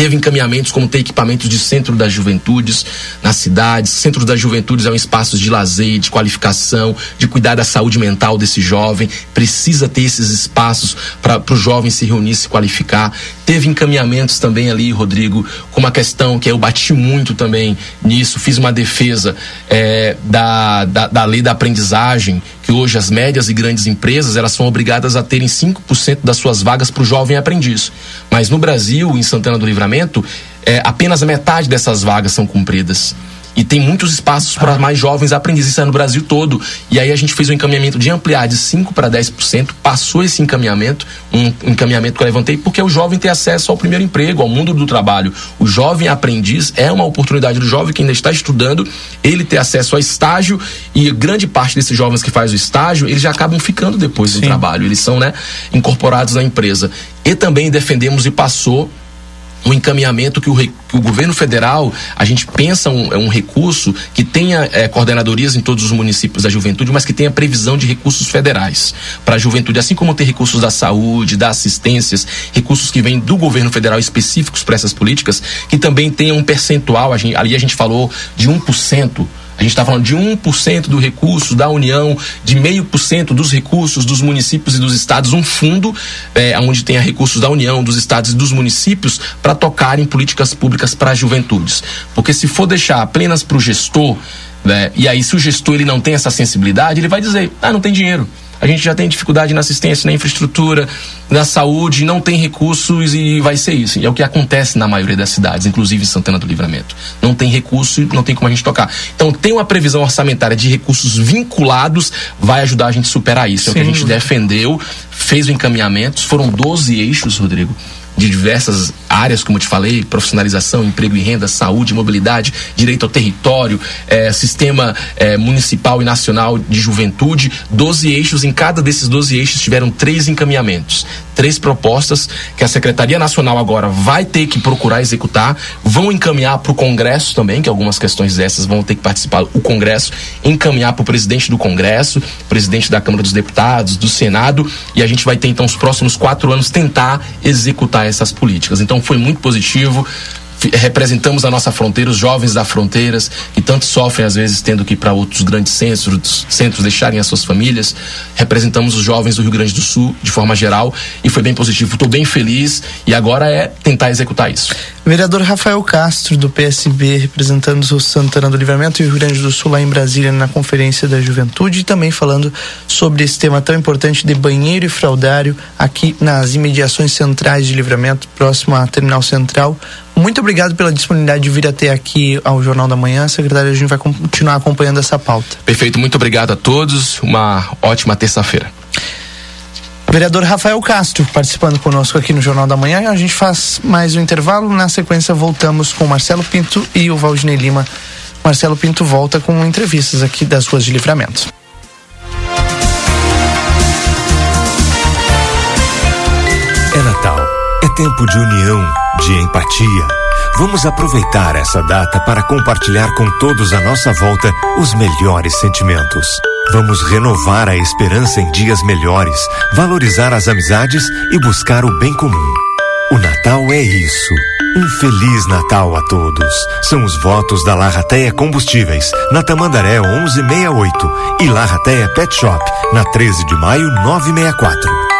Teve encaminhamentos como ter equipamentos de centro das juventudes nas cidades. Centro das juventudes é um espaço de lazer, de qualificação, de cuidar da saúde mental desse jovem. Precisa ter esses espaços para o jovem se reunir, se qualificar. Teve encaminhamentos também ali, Rodrigo, com uma questão que eu bati muito também nisso. Fiz uma defesa é, da, da, da lei da aprendizagem, que hoje as médias e grandes empresas elas são obrigadas a terem 5% das suas vagas para o jovem aprendiz. Mas no Brasil, em Santana do Livramento, é, apenas metade dessas vagas são cumpridas. E tem muitos espaços para mais jovens aprendizes no Brasil todo. E aí a gente fez um encaminhamento de ampliar de 5 para 10%, passou esse encaminhamento, um encaminhamento que eu levantei, porque o jovem tem acesso ao primeiro emprego, ao mundo do trabalho. O jovem aprendiz é uma oportunidade do jovem que ainda está estudando, ele ter acesso ao estágio e grande parte desses jovens que faz o estágio, eles já acabam ficando depois Sim. do trabalho, eles são, né, incorporados na empresa. E também defendemos e passou um encaminhamento que o, que o governo federal, a gente pensa um, é um recurso que tenha é, coordenadorias em todos os municípios da juventude, mas que tenha previsão de recursos federais para a juventude, assim como tem recursos da saúde, da assistências, recursos que vêm do governo federal específicos para essas políticas, que também tenha um percentual, a gente, ali a gente falou de 1% a gente está falando de 1% do recurso da União, de meio por cento dos recursos dos municípios e dos estados, um fundo é, onde tenha recursos da União, dos estados e dos municípios para tocarem políticas públicas para as juventudes. Porque se for deixar apenas para o gestor, né, e aí se o gestor ele não tem essa sensibilidade, ele vai dizer, ah, não tem dinheiro a gente já tem dificuldade na assistência, na infraestrutura, na saúde, não tem recursos e vai ser isso. E é o que acontece na maioria das cidades, inclusive em Santana do Livramento. Não tem recurso e não tem como a gente tocar. Então, tem uma previsão orçamentária de recursos vinculados, vai ajudar a gente a superar isso. É o que a gente defendeu, fez o encaminhamento, foram 12 eixos, Rodrigo de diversas áreas, como eu te falei, profissionalização, emprego e renda, saúde, mobilidade, direito ao território, é, sistema é, municipal e nacional de juventude, 12 eixos, em cada desses 12 eixos tiveram três encaminhamentos, três propostas que a Secretaria Nacional agora vai ter que procurar executar, vão encaminhar para o Congresso também, que algumas questões dessas vão ter que participar o Congresso, encaminhar para o presidente do Congresso, presidente da Câmara dos Deputados, do Senado, e a gente vai ter então os próximos quatro anos tentar executar essas políticas. Então foi muito positivo representamos a nossa fronteira, os jovens da fronteiras, que tanto sofrem às vezes tendo que ir para outros grandes centros, centros deixarem as suas famílias. Representamos os jovens do Rio Grande do Sul de forma geral e foi bem positivo. Estou bem feliz e agora é tentar executar isso. Vereador Rafael Castro, do PSB, representando o Santana do Livramento e o Rio Grande do Sul lá em Brasília na Conferência da Juventude e também falando sobre esse tema tão importante de banheiro e fraudário aqui nas imediações centrais de Livramento, próximo à Terminal Central. Muito obrigado pela disponibilidade de vir até aqui ao Jornal da Manhã. Secretário, a gente vai continuar acompanhando essa pauta. Perfeito, muito obrigado a todos. Uma ótima terça-feira. Vereador Rafael Castro participando conosco aqui no Jornal da Manhã. A gente faz mais um intervalo. Na sequência, voltamos com Marcelo Pinto e o Valdinei Lima. Marcelo Pinto volta com entrevistas aqui das ruas de livramento. É Natal. É tempo de união, de empatia. Vamos aproveitar essa data para compartilhar com todos à nossa volta os melhores sentimentos. Vamos renovar a esperança em dias melhores, valorizar as amizades e buscar o bem comum. O Natal é isso. Um Feliz Natal a todos. São os votos da Larrateia Combustíveis, na Tamandaré 1168 e Larrateia Pet Shop, na 13 de maio 964.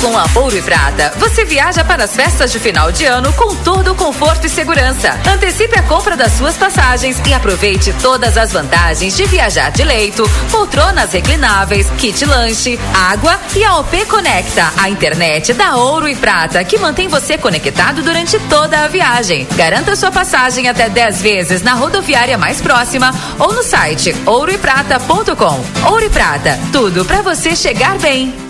Com a Ouro e Prata, você viaja para as festas de final de ano com todo o conforto e segurança. Antecipe a compra das suas passagens e aproveite todas as vantagens de viajar de leito, poltronas reclináveis, kit lanche, água e a OP Conecta, a internet da Ouro e Prata, que mantém você conectado durante toda a viagem. Garanta sua passagem até 10 vezes na rodoviária mais próxima ou no site ouroeprata.com. Ouro e Prata, tudo para você chegar bem.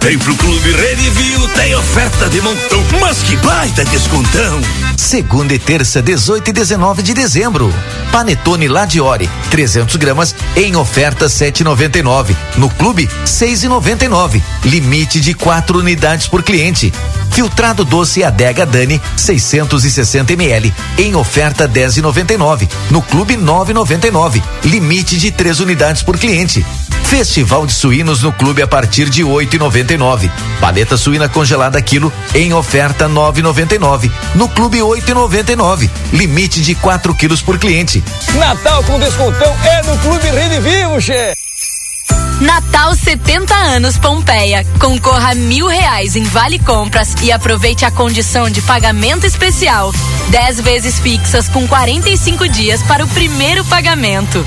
Vem pro Clube Redivio, tem oferta de montão, mas que baita descontão. Segunda e terça, 18 e 19 de dezembro. Panetone Ladiori, 300 gramas, em oferta 7,99. No clube, 6,99. Limite de quatro unidades por cliente. Filtrado doce Adega Dani, 660 ml, em oferta 10,99. No clube, 9,99. Limite de três unidades por cliente. Festival de suínos no clube a partir de 8,99. Paleta suína congelada quilo em oferta 9,99. No clube 8,99. Limite de 4 quilos por cliente. Natal com descontão é no Clube Rede Vivo, che. Natal 70 anos Pompeia. Concorra a mil reais em Vale Compras e aproveite a condição de pagamento especial. 10 vezes fixas com 45 dias para o primeiro pagamento.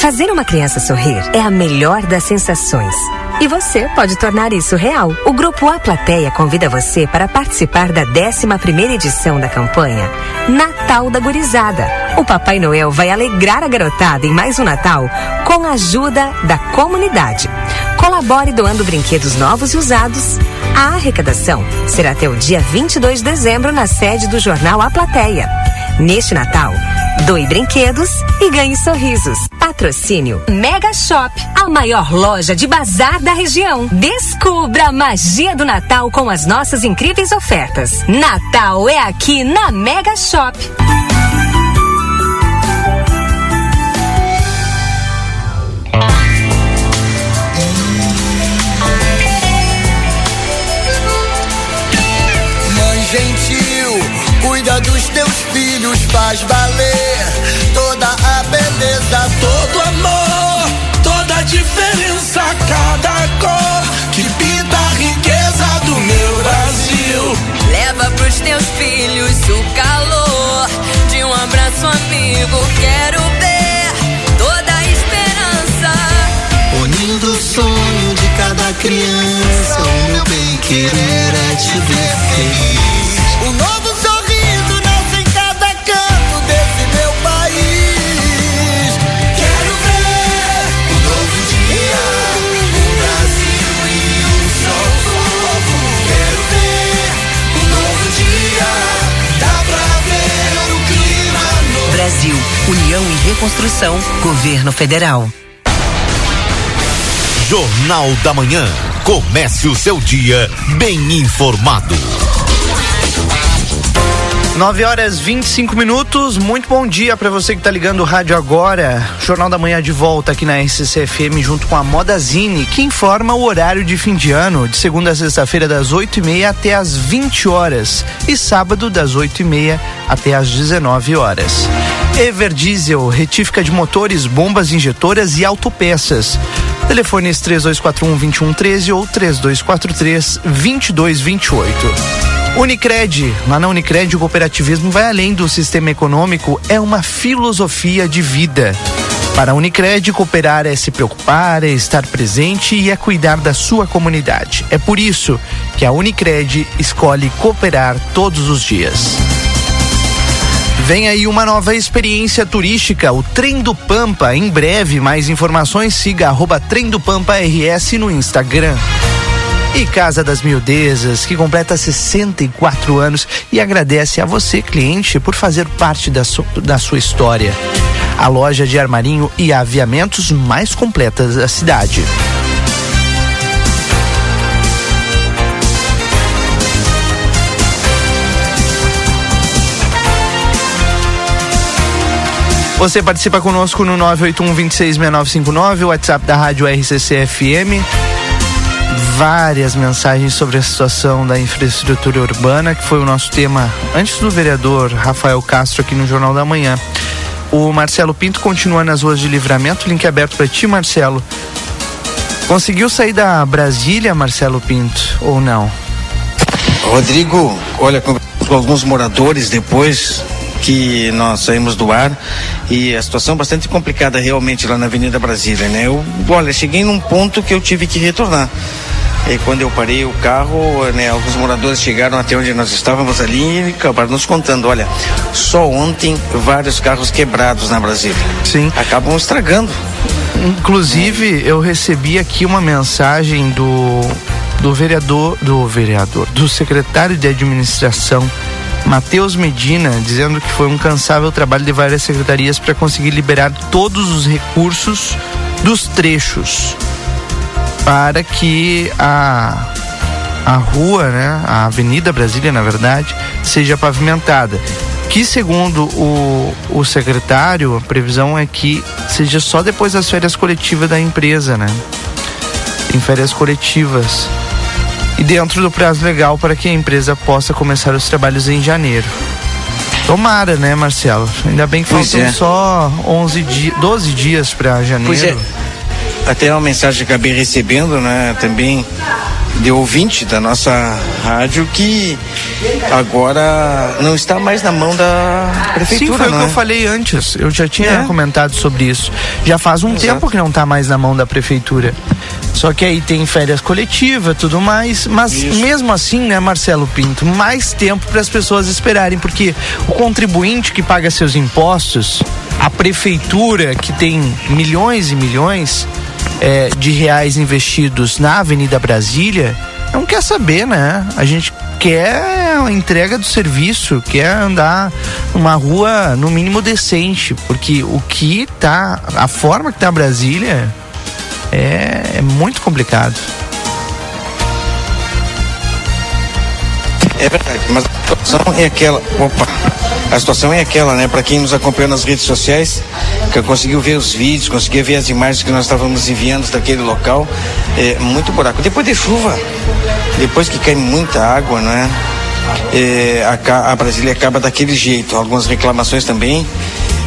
Fazer uma criança sorrir é a melhor das sensações. E você pode tornar isso real. O Grupo A Plateia convida você para participar da 11 edição da campanha Natal da Gurizada. O Papai Noel vai alegrar a garotada em mais um Natal com a ajuda da comunidade. Colabore doando brinquedos novos e usados. A arrecadação será até o dia 22 de dezembro na sede do jornal A Plateia. Neste Natal, doe brinquedos e ganhe sorrisos. Patrocínio Mega Shop, a maior loja de bazar da região. Descubra a magia do Natal com as nossas incríveis ofertas. Natal é aqui na Mega Shop. Mãe gentil, cuida dos teus filhos, faz valer toda a beleza, amigo. Quero ver toda a esperança. Unindo o sonho de cada criança, o meu bem querer é te ver feliz. Construção, Governo Federal. Jornal da Manhã. Comece o seu dia bem informado. 9 horas 25 minutos. Muito bom dia para você que tá ligando o rádio agora. Jornal da Manhã de volta aqui na SCFM junto com a Modazine, que informa o horário de fim de ano, de segunda a sexta-feira, das 8 e meia até as 20 horas. E sábado, das 8 e meia até as 19 horas. Everdiesel, retífica de motores, bombas injetoras e autopeças. Telefones 3241 2113 ou 3243 2228. Unicred, lá na Unicred o cooperativismo vai além do sistema econômico, é uma filosofia de vida. Para a Unicred, cooperar é se preocupar, é estar presente e é cuidar da sua comunidade. É por isso que a Unicred escolhe cooperar todos os dias. Vem aí uma nova experiência turística, o Trem do Pampa. Em breve, mais informações, siga arroba Trem do Pampa RS no Instagram. E Casa das Miudezas, que completa 64 anos e agradece a você, cliente, por fazer parte da, su da sua história. A loja de armarinho e aviamentos mais completa da cidade. Você participa conosco no 981 266959, o WhatsApp da Rádio RCC-FM. Várias mensagens sobre a situação da infraestrutura urbana, que foi o nosso tema antes do vereador Rafael Castro aqui no Jornal da Manhã. O Marcelo Pinto continua nas ruas de livramento, link aberto para ti, Marcelo. Conseguiu sair da Brasília, Marcelo Pinto, ou não? Rodrigo, olha, com alguns moradores depois que nós saímos do ar e a situação bastante complicada realmente lá na Avenida Brasília, né? Eu, olha, cheguei num ponto que eu tive que retornar. E quando eu parei o carro, né, alguns moradores chegaram até onde nós estávamos ali e acabaram nos contando, olha, só ontem vários carros quebrados na Brasília. Sim. Acabam estragando. Inclusive, eu recebi aqui uma mensagem do do vereador, do vereador, do secretário de administração Matheus Medina, dizendo que foi um cansável trabalho de várias secretarias para conseguir liberar todos os recursos dos trechos para que a a rua, né, a Avenida Brasília, na verdade, seja pavimentada. Que segundo o, o secretário, a previsão é que seja só depois das férias coletivas da empresa, né? Em férias coletivas e dentro do prazo legal para que a empresa possa começar os trabalhos em janeiro. Tomara, né, Marcelo? Ainda bem que Pois faltam é. só 11 dias, 12 dias para janeiro. Pois é. Até uma mensagem que acabei recebendo, né, também de ouvinte da nossa rádio que agora não está mais na mão da prefeitura, Sim, foi o que é? eu falei antes. Eu já tinha É. comentado sobre isso. Já faz um Exato. tempo que não está mais na mão da prefeitura. Só que aí tem férias coletivas, tudo mais, mas mesmo assim, né, Marcelo Pinto, mais tempo para as pessoas esperarem, porque o contribuinte que paga seus impostos, a prefeitura que tem milhões e milhões eh, de reais investidos na Avenida Brasília, não quer saber, né? A gente quer a entrega do serviço, quer andar numa rua no mínimo decente, porque o que tá, a forma que tá Brasília é, é muito complicado. É verdade, mas a situação é aquela. Opa! A situação é aquela, né? Para quem nos acompanhou nas redes sociais, que conseguiu ver os vídeos, conseguiu ver as imagens que nós estávamos enviando daquele local, é muito buraco. Depois de chuva, depois que cai muita água, né? É, a, a Brasília acaba daquele jeito. Algumas reclamações também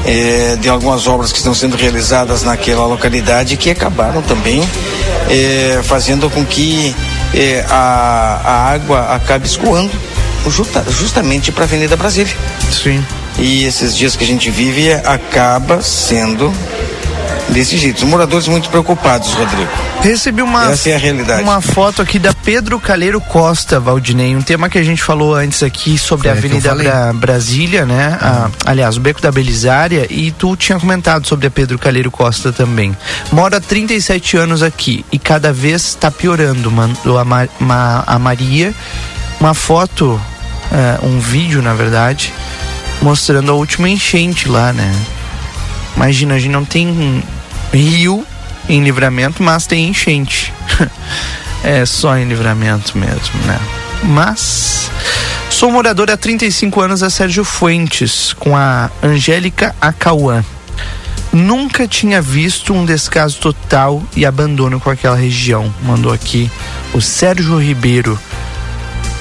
é, de algumas obras que estão sendo realizadas naquela localidade que acabaram também é, fazendo com que é, a, a água acabe escoando justa- justamente para a Avenida Brasília. Sim. E esses dias que a gente vive acaba sendo desse jeito. Os moradores muito preocupados, Rodrigo. Recebi uma, Essa é a realidade. uma foto aqui da Pedro Caleiro Costa, Valdinei, um tema que a gente falou antes aqui sobre a Foi que eu Avenida. Bra Brasília, né? A- aliás, o Beco da Belisária, e tu tinha comentado sobre a Pedro Caleiro Costa também. Mora há 37 anos aqui e cada vez está piorando, mandou a, Ma- Ma- a Maria uma foto, eh, um vídeo, na verdade, mostrando a última enchente lá, né? Imagina, a gente não tem rio em livramento, mas tem enchente. (laughs) é só em livramento mesmo, né? Mas sou morador há 35 anos a Sérgio Fuentes, com a Angélica Acauã. Nunca tinha visto um descaso total e abandono com aquela região. Mandou aqui o Sérgio Ribeiro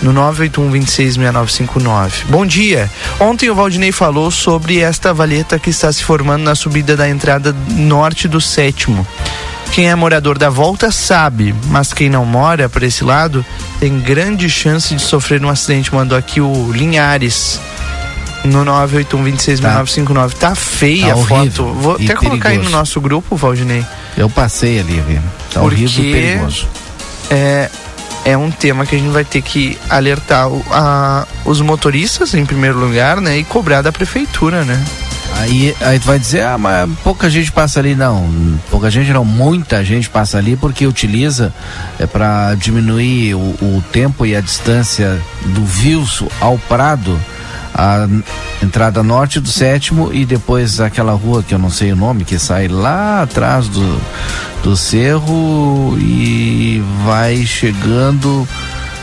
no 981-266959. Bom dia. Ontem o Valdinei falou sobre esta valeta que está se formando na subida da entrada norte do sétimo. Quem é morador da volta sabe, mas quem não mora por esse lado tem grande chance de sofrer um acidente. Mandou aqui o Linhares no 981266959. Tá, tá feia tá a foto. Vou até perigoso. colocar aí no nosso grupo, Valdinei. Eu passei ali, viu? Tá Porque horrível e perigoso. É, é um tema que a gente vai ter que alertar a, os motoristas em primeiro lugar, né? E cobrar da prefeitura, né? Aí, aí tu vai dizer, ah, mas pouca gente passa ali. Não, pouca gente não, muita gente passa ali porque utiliza é, para diminuir o, o tempo e a distância do Vilso ao Prado, a entrada norte do sétimo e depois aquela rua que eu não sei o nome, que sai lá atrás do, do cerro e vai chegando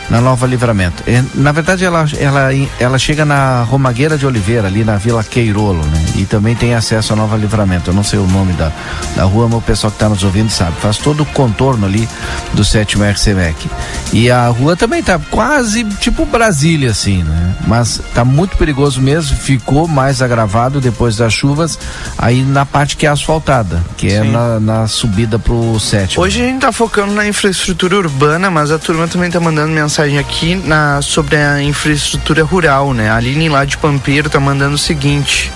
na Nova Livramento. É, na verdade, ela, ela, ela chega na Romagueira de Oliveira, ali na Vila Queirolo, né? E também tem acesso à Nova Livramento. Eu não sei o nome da, da rua, mas o pessoal que está nos ouvindo sabe. Faz todo o contorno ali do sétimo RCMEC. E a rua também tá quase tipo Brasília, assim, né? Mas tá muito perigoso mesmo. Ficou mais agravado depois das chuvas, aí na parte que é asfaltada, que é na, na subida pro sétimo. Hoje a gente tá focando na infraestrutura urbana, mas a turma também tá mandando mensagem aqui na, sobre a infraestrutura rural, né? A Aline lá de Pampeiro tá mandando o seguinte.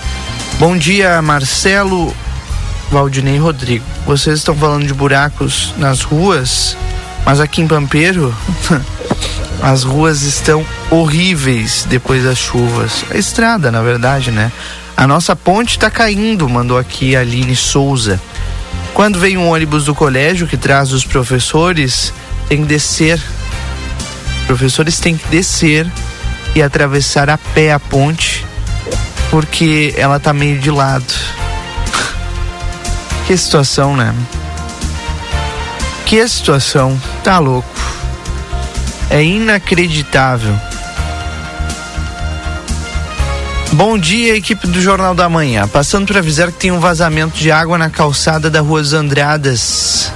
Bom dia, Marcelo, Valdinei e Rodrigo. Vocês estão falando de buracos nas ruas, mas aqui em Pampeiro (laughs) as ruas estão horríveis depois das chuvas. A estrada, na verdade, né? A nossa ponte tá caindo, mandou aqui a Aline Souza. Quando vem um ônibus do colégio que traz os professores, tem que descer. Professores têm que descer e atravessar a pé a ponte, porque ela tá meio de lado. Que situação, né? Que situação. Tá louco. É inacreditável. Bom dia, equipe do Jornal da Manhã. Passando para avisar que tem um vazamento de água na calçada da Rua Andradas.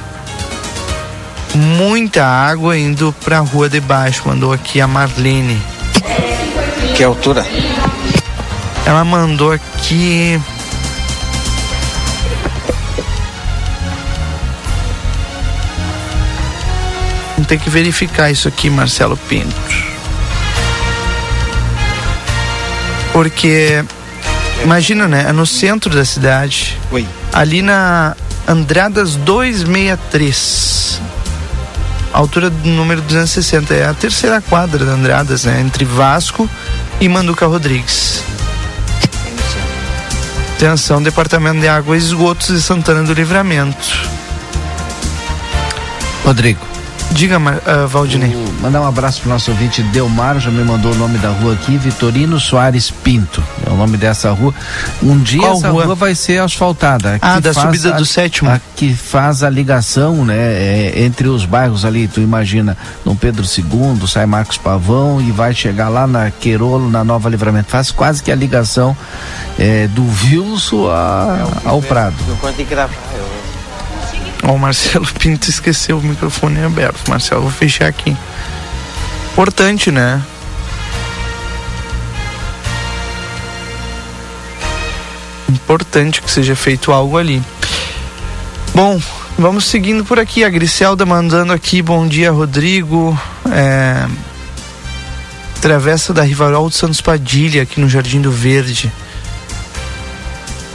Muita água indo pra rua de baixo, mandou aqui a Marlene. Que altura? Ela mandou aqui. Vamos ter que verificar isso aqui, Marcelo Pinto. Porque, imagina, né? É no centro da cidade. Oi. Ali na Andradas 263. Altura do número 260. É a terceira quadra da Andradas, né? Entre Vasco e Manduca Rodrigues. Atenção, Departamento de Água e Esgotos de Santana do Livramento. Rodrigo. Diga, ah, Valdinei. O- mandar um abraço pro nosso ouvinte Delmar, já me mandou o nome da rua aqui, Vitorino Soares Pinto. É o nome dessa rua. Um dia Qual essa rua? rua? vai ser asfaltada. a Ah, da subida a- do sétimo. A que faz a ligação, né, é, entre os bairros ali. Tu imagina, Dom Pedro II, sai Marcos Pavão e vai chegar lá na Queirolo, na Nova Livramento. Faz quase que a ligação é, do Vilso a- ao Prado. Eu de gravar. Eu... O Marcelo Pinto esqueceu o microfone aberto. Marcelo, vou fechar aqui. Importante, né? Importante que seja feito algo ali. Bom, vamos seguindo por aqui. A Griselda mandando aqui. Bom dia, Rodrigo. É... Travessa da Rivarol de Santos Padilha, aqui no Jardim do Verde.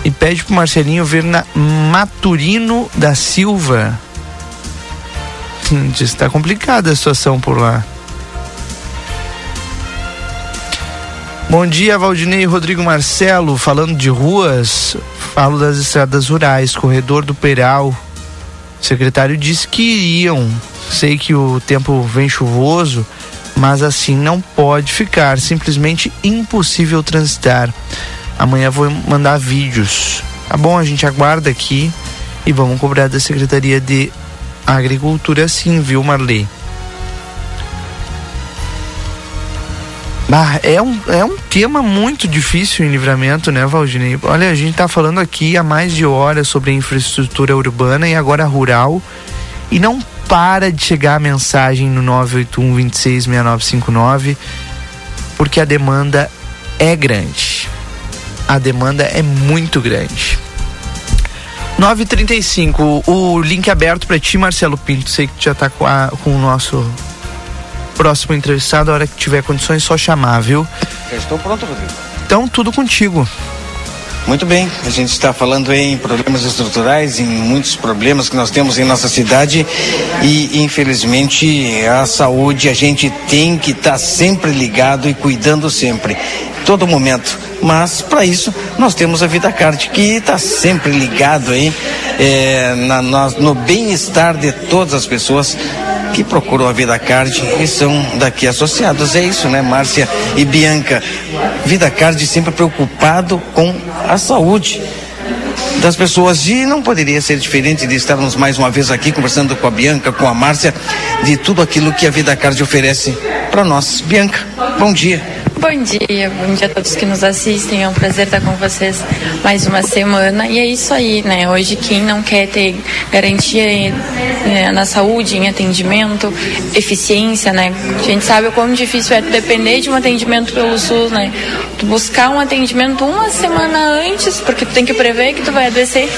E pede pro Marcelinho ver na Maturino da Silva. Hum, Diz tá complicada a situação por lá. Bom dia, Valdinei Rodrigo Marcelo. Falando de ruas, falo das estradas rurais, corredor do Peral. O secretário disse que iriam. Sei que o tempo vem chuvoso, mas assim não pode ficar. Simplesmente impossível transitar. Amanhã vou mandar vídeos. Tá bom, a gente aguarda aqui e vamos cobrar da Secretaria de Agricultura sim, viu, Marley? Bah, é, um, é um tema muito difícil em livramento, né, Valdinei? Olha, a gente tá falando aqui há mais de horas sobre infraestrutura urbana e agora rural e não para de chegar a mensagem no 981 266959 porque a demanda é grande. A demanda é muito grande. 935, o link aberto para ti, Marcelo Pinto. Sei que tu já tá com, a, com o nosso próximo entrevistado, a hora que tiver condições, só chamar, viu? Estou pronto, Rodrigo. Então, tudo contigo. Muito bem, a gente está falando em problemas estruturais, em muitos problemas que nós temos em nossa cidade e infelizmente a saúde a gente tem que estar tá sempre ligado e cuidando sempre, todo momento. Mas para isso nós temos a Vida Card que está sempre ligado aí é, na, na, no bem-estar de todas as pessoas que procuram a Vida Card e são daqui associados. É isso, né, Márcia e Bianca? Vida Card sempre preocupado com a saúde das pessoas e não poderia ser diferente de estarmos mais uma vez aqui conversando com a Bianca, com a Márcia, de tudo aquilo que a Vida Card oferece para nós. Bianca, bom dia. Bom dia, bom dia a todos que nos assistem. É um prazer estar com vocês mais uma semana. E é isso aí, né? Hoje, quem não quer ter garantia né, na saúde, em atendimento, eficiência, né? A gente sabe o quão difícil é depender de um atendimento pelo SUS, né? Tu buscar um atendimento uma semana antes, porque tu tem que prever que tu vai adoecer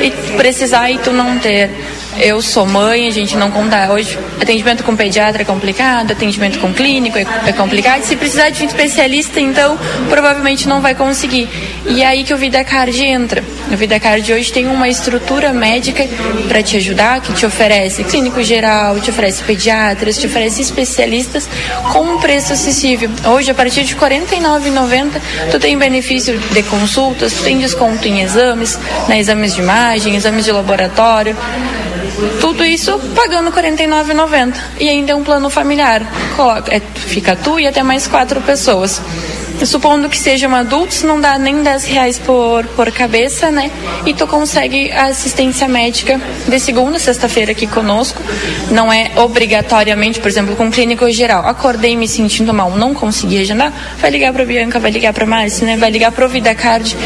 e precisar e tu não ter. Eu sou mãe, a gente não conta hoje. Atendimento com pediatra é complicado, atendimento com clínico é, é complicado. Se precisar de um especialista, então provavelmente não vai conseguir. E é aí que o VidaCard entra. O VidaCard hoje tem uma estrutura médica para te ajudar, que te oferece clínico geral, te oferece pediatras, te oferece especialistas com um preço acessível. Hoje, a partir de R$ 49,90, tu tem benefício de consultas, tu tem desconto em exames, né, exames de imagem, exames de laboratório. Tudo isso pagando R$ 49,90. E ainda é um plano familiar. Coloca, é, fica tu e até mais quatro pessoas. Supondo que sejam adultos, não dá nem 10 reais por, por cabeça, né? E tu consegue a assistência médica de segunda a sexta-feira aqui conosco. Não é obrigatoriamente, por exemplo, com clínico geral. Acordei me sentindo mal, não consegui agendar. Vai ligar para Bianca, vai ligar para Márcia, né? Vai ligar para o VidaCard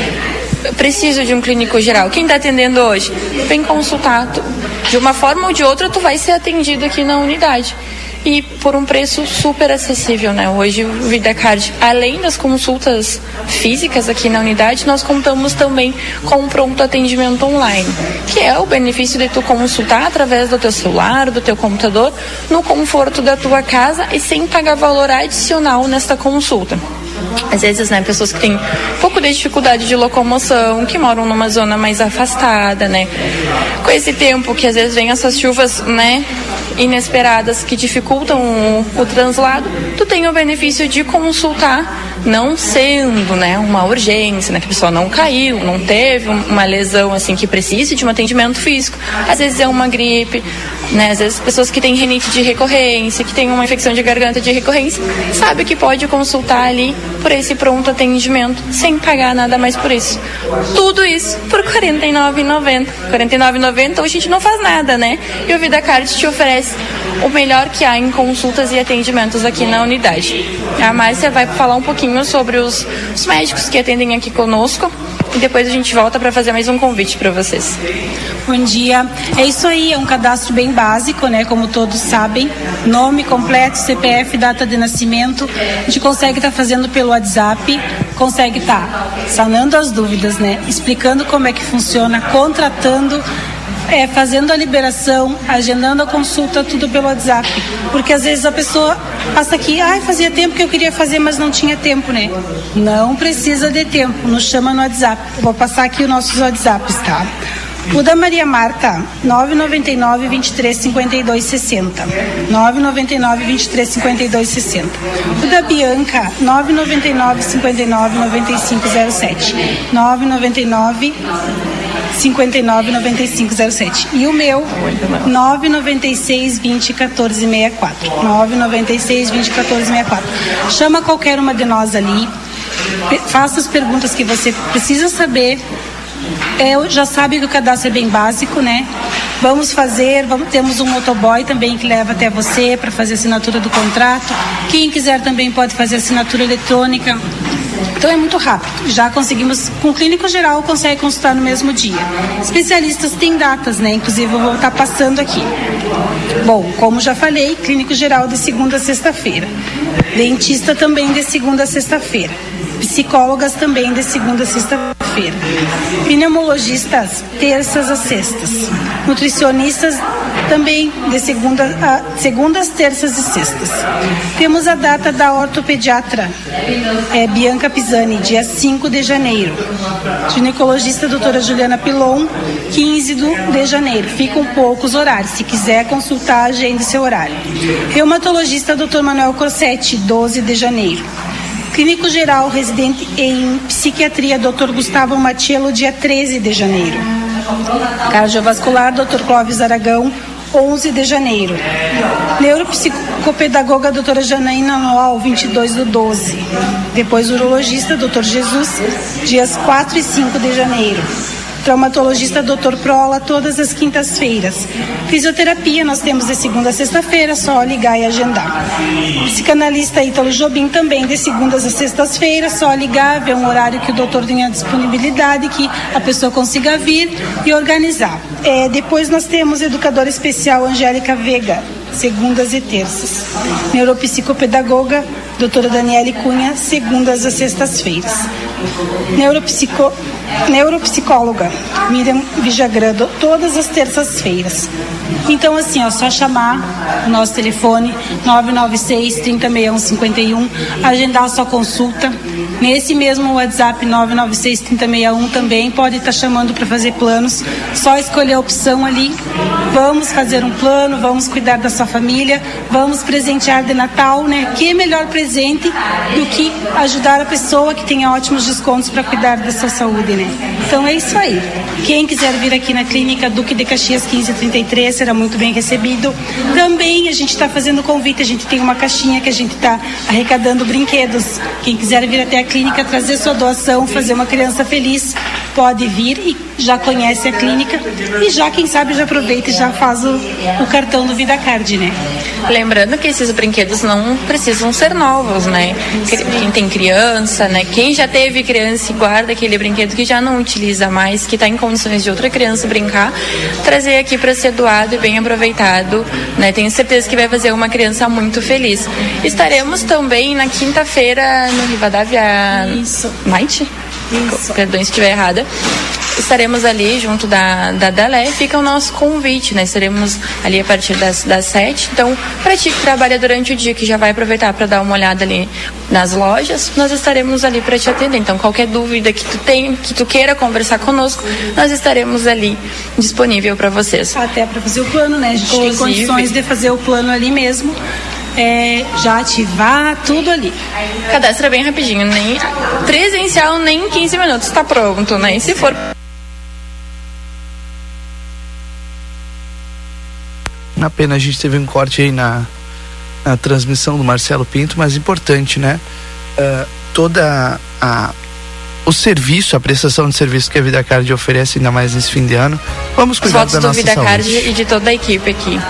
preciso de um clínico geral. Quem está atendendo hoje? Vem consultar. De uma forma ou de outra, tu vai ser atendido aqui na unidade. E por um preço super acessível, né? Hoje o VidaCard, além das consultas físicas aqui na unidade, nós contamos também com um pronto atendimento online, que é o benefício de tu consultar através do teu celular, do teu computador, no conforto da tua casa e sem pagar valor adicional nesta consulta às vezes, né, pessoas que têm um pouco de dificuldade de locomoção, que moram numa zona mais afastada, né, com esse tempo que às vezes vem essas chuvas, né, inesperadas que dificultam o, o translado, tu tem o benefício de consultar não sendo, né, uma urgência, né, que a pessoa não caiu, não teve uma lesão assim que precise de um atendimento físico. Às vezes é uma gripe, né, às vezes pessoas que têm renite de recorrência, que têm uma infecção de garganta de recorrência, sabe que pode consultar ali por esse pronto atendimento sem pagar nada mais por isso. Tudo isso por R$ 49,90. R$ 49,90 hoje a gente não faz nada, né? E o Vida Card te oferece o melhor que há em consultas e atendimentos aqui na unidade. A Márcia vai falar um pouquinho sobre os, os médicos que atendem aqui conosco e depois a gente volta para fazer mais um convite para vocês. Bom dia. É isso aí, é um cadastro bem básico, né? Como todos sabem. Nome completo, CPF, data de nascimento. A gente consegue estar tá fazendo pelo WhatsApp, consegue estar tá sanando as dúvidas, né? Explicando como é que funciona, contratando é, fazendo a liberação, agendando a consulta, tudo pelo WhatsApp. Porque às vezes a pessoa passa aqui, ai, fazia tempo que eu queria fazer, mas não tinha tempo, né? Não precisa de tempo, nos chama no WhatsApp. Vou passar aqui os nossos WhatsApps, tá? O da Maria Marta, 999 23 52 60. 999 23 52 60. O da Bianca, 999 59 95 07. 999 59 95 07. E o meu, 996 20 14 64. 996 20 14 64. Chama qualquer uma de nós ali, faça as perguntas que você precisa saber é, já sabe que o cadastro é bem básico, né? Vamos fazer, vamos, temos um motoboy também que leva até você para fazer assinatura do contrato. Quem quiser também pode fazer assinatura eletrônica. Então é muito rápido. Já conseguimos, com o clínico geral, consegue consultar no mesmo dia. Especialistas têm datas, né? Inclusive eu vou estar passando aqui. Bom, como já falei, clínico geral de segunda a sexta-feira. Dentista também de segunda a sexta-feira. Psicólogas também de segunda a sexta-feira. Pneumologistas, terças a sextas. Nutricionistas também de segunda a, segundas, terças e sextas. Temos a data da ortopediatra é, Bianca Pisani, dia 5 de janeiro. Ginecologista doutora Juliana Pilon, 15 do, de janeiro. Ficam poucos horários. Se quiser consultar, agende seu horário. Reumatologista doutor Manuel Cossetti, 12 de janeiro. Clínico geral residente em psiquiatria, Dr. Gustavo Matiello, dia 13 de janeiro. Cardiovascular, Dr. Clóvis Aragão, 11 de janeiro. Neuropsicopedagoga, doutora Janaína Noal, 22 do 12. Depois, urologista, doutor Jesus, dias 4 e 5 de janeiro. Traumatologista Dr. Prola, todas as quintas-feiras. Fisioterapia nós temos de segunda a sexta-feira, só ligar e agendar. Psicanalista Ítalo Jobim também de segundas a sextas-feiras, só ligar, ver um horário que o doutor tenha disponibilidade, que a pessoa consiga vir e organizar. É, depois nós temos educadora especial Angélica Vega, segundas e terças. Neuropsicopedagoga, doutora Daniele Cunha, segundas a sextas-feiras. Neuropsico, neuropsicóloga, Miriam Vijagrado, todas as terças-feiras. Então, assim, ó, só chamar o nosso telefone 996 3061 51, agendar a sua consulta. Nesse mesmo WhatsApp 996 3061 também pode estar chamando para fazer planos. Só escolher a opção ali. Vamos fazer um plano, vamos cuidar da sua família, vamos presentear de Natal, né? Que melhor presente do que ajudar a pessoa que tenha ótimos descontos para cuidar da sua saúde, né? Então é isso aí. Quem quiser vir aqui na clínica Duque de Caxias 1533 será muito bem recebido. Também a gente está fazendo convite, a gente tem uma caixinha que a gente está arrecadando brinquedos. Quem quiser vir até a clínica trazer sua doação, fazer uma criança feliz, pode vir e já conhece a clínica e já, quem sabe, já aproveita e já faz o, o cartão do Vida Card, né? Lembrando que esses brinquedos não precisam ser novos, né? Quem tem criança, né? Quem já teve criança e guarda aquele brinquedo que já não utiliza mais, que está em condições de outra criança brincar, trazer aqui para ser doado e bem aproveitado, né? Tenho certeza que vai fazer uma criança muito feliz. Estaremos também na quinta-feira no Rivadavia Isso. Night? Isso. Perdão se estiver errada. Estaremos ali junto da, da Dalé. Fica o nosso convite, né? Estaremos ali a partir das, das sete. Então, para ti que trabalha durante o dia, que já vai aproveitar para dar uma olhada ali nas lojas, nós estaremos ali para te atender. Então, qualquer dúvida que tu tenha, que tu queira conversar conosco, nós estaremos ali disponível para vocês. Até para fazer o plano, né? A gente tem Inclusive- condições de fazer o plano ali mesmo. É, já ativar tudo ali. Cadastra bem rapidinho, nem presencial, nem em 15 minutos tá pronto, né? E se for Na pena a gente teve um corte aí na, na transmissão do Marcelo Pinto, mas importante, né? Ah, toda a o serviço, a prestação de serviço que a Vida Card oferece, ainda mais nesse fim de ano. Vamos os cuidar votos da do nossa Vida saúde. Card e de toda a equipe aqui.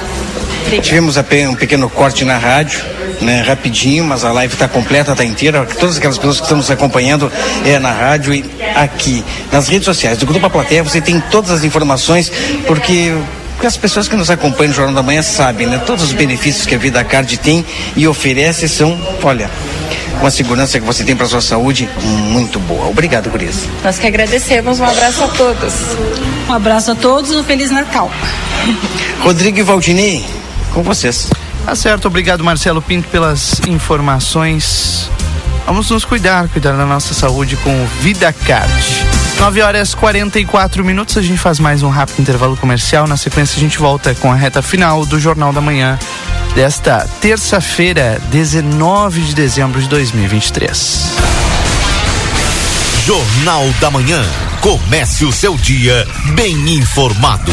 Tivemos apenas um pequeno corte na rádio, né, rapidinho, mas a live está completa, está inteira. Todas aquelas pessoas que estão nos acompanhando é na rádio e aqui nas redes sociais do Grupo A Plateia você tem todas as informações, porque porque as pessoas que nos acompanham no Jornal da Manhã sabem, né? Todos os benefícios que a Vida Card tem e oferece são, olha, uma segurança que você tem para sua saúde muito boa. Obrigado por isso. Nós que agradecemos. Um abraço a todos. Um abraço a todos e um Feliz Natal. Rodrigo e Valdinei, com vocês. Tá certo, obrigado Marcelo Pinto pelas informações. Vamos nos cuidar, cuidar da nossa saúde com o Vida Card. 9 horas 44 minutos, a gente faz mais um rápido intervalo comercial. Na sequência, a gente volta com a reta final do Jornal da Manhã desta terça-feira, 19 de dezembro de 2023. Jornal da Manhã. Comece o seu dia bem informado.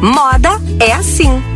Moda é assim.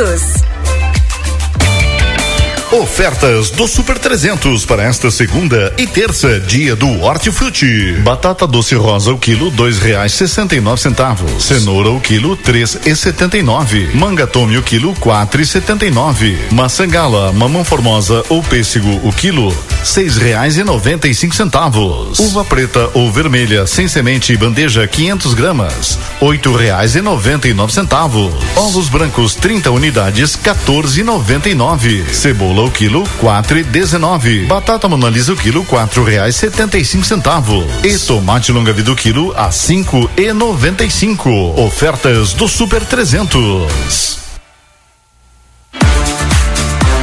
todos. Ofertas do Super 300 para esta segunda e terça, dia do Hortifruti. Batata doce rosa o quilo dois reais sessenta e nove centavos. Cenoura o quilo três e setenta e nove. Manga tome o quilo quatro e setenta e nove. Maçã gala, mamão formosa ou pêssego o quilo seis reais e noventa e cinco centavos. Uva preta ou vermelha sem semente bandeja 500 gramas oito reais e noventa e nove centavos. Ovos brancos 30 unidades 14,99. Cebola o quilo quatro e dezenove. Batata monalisa o quilo quatro reais setenta e cinco centavos. E tomate longa vida o quilo a cinco e noventa e cinco. Ofertas do Super 300.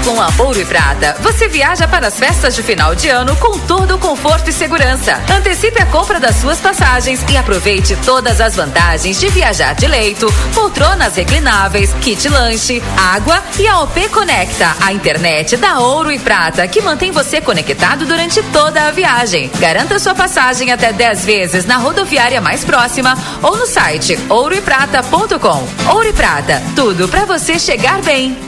Com a Ouro e Prata, você viaja para as festas de final de ano com todo o conforto e segurança. Antecipe a compra das suas passagens e aproveite todas as vantagens de viajar de leito, poltronas reclináveis, kit lanche, água e a OP Conecta, a internet da Ouro e Prata, que mantém você conectado durante toda a viagem. Garanta sua passagem até 10 vezes na rodoviária mais próxima ou no site ouroeprata.com. Ouro e Prata, tudo para você chegar bem.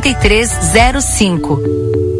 8305.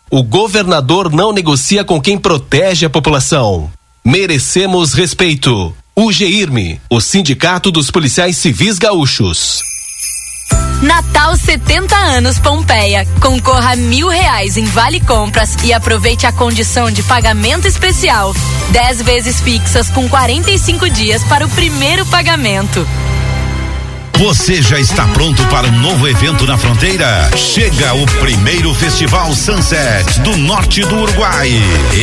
O governador não negocia com quem protege a população. Merecemos respeito. O GIRME, o Sindicato dos Policiais Civis Gaúchos. Natal 70 anos Pompeia. Concorra a mil reais em Vale Compras e aproveite a condição de pagamento especial. 10 vezes fixas com 45 dias para o primeiro pagamento. Você já está pronto para um novo evento na fronteira? Chega o primeiro Festival Sunset do norte do Uruguai.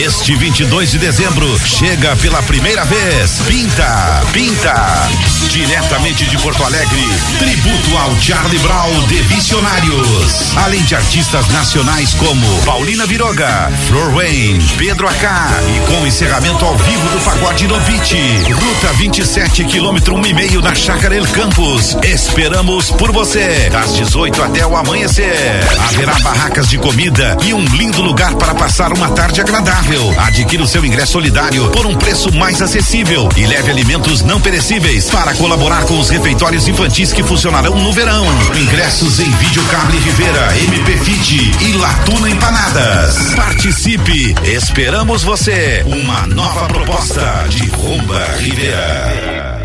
Este 22 de dezembro chega pela primeira vez. Pinta, pinta. Diretamente de Porto Alegre, tributo ao Charlie Brown de Visionários. Além de artistas nacionais como Paulina Viroga, Flor Wayne, Pedro Acá e com encerramento ao vivo do Pagode no Beach. Ruta 27, quilômetro um e meio na Chácara El Campos. Esperamos por você, das 18 até o amanhecer. Haverá barracas de comida e um lindo lugar para passar uma tarde agradável. Adquira o seu ingresso solidário por um preço mais acessível e leve alimentos não perecíveis para colaborar com os refeitórios infantis que funcionarão no verão. Ingressos em Videocable Rivera, MP Fit e Latuna Empanadas. Participe, esperamos você. Uma nova proposta de Rumba Rivera.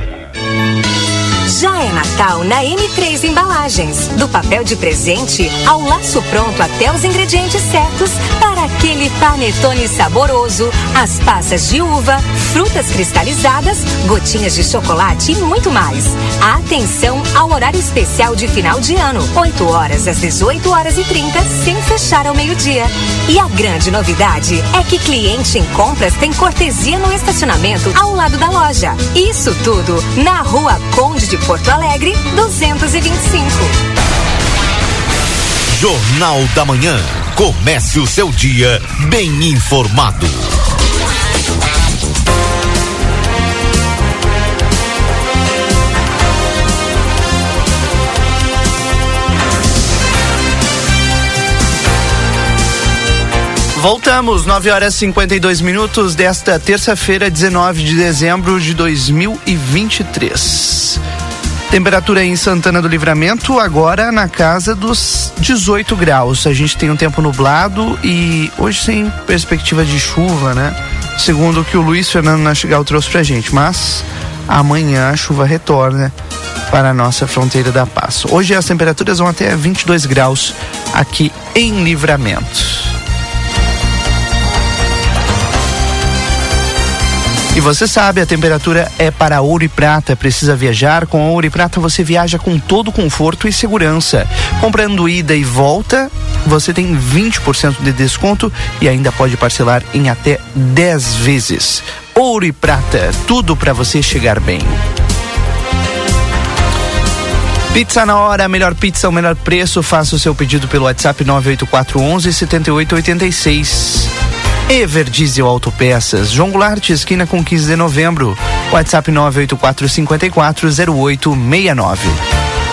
Já é Natal na M3 Embalagens. Do papel de presente ao laço pronto até os ingredientes certos para aquele panetone saboroso, as passas de uva, frutas cristalizadas, gotinhas de chocolate e muito mais. Atenção ao horário especial de final de ano, 8 horas às 18 horas e 30, sem fechar ao meio-dia. E a grande novidade é que cliente em compras tem cortesia no estacionamento ao lado da loja. Isso tudo na Rua Conde de Porto Alegre, 225. Jornal da Manhã. Comece o seu dia bem informado. Voltamos, 9 horas e 52 minutos desta terça-feira, 19 de dezembro de 2023. Temperatura em Santana do Livramento agora na casa dos 18 graus. A gente tem um tempo nublado e hoje sem perspectiva de chuva, né? Segundo o que o Luiz Fernando Nastigal trouxe pra gente. Mas amanhã a chuva retorna para a nossa fronteira da paz. Hoje as temperaturas vão até 22 graus aqui em Livramento. E você sabe, a temperatura é para ouro e prata. Precisa viajar? Com ouro e prata você viaja com todo conforto e segurança. Comprando ida e volta, você tem 20% de desconto e ainda pode parcelar em até 10 vezes. Ouro e prata, tudo para você chegar bem. Pizza na hora, melhor pizza, o melhor preço. Faça o seu pedido pelo WhatsApp 98411 7886. Ever Diesel Autopeças, João Goulart, esquina com 15 de novembro. WhatsApp 984 54 0869.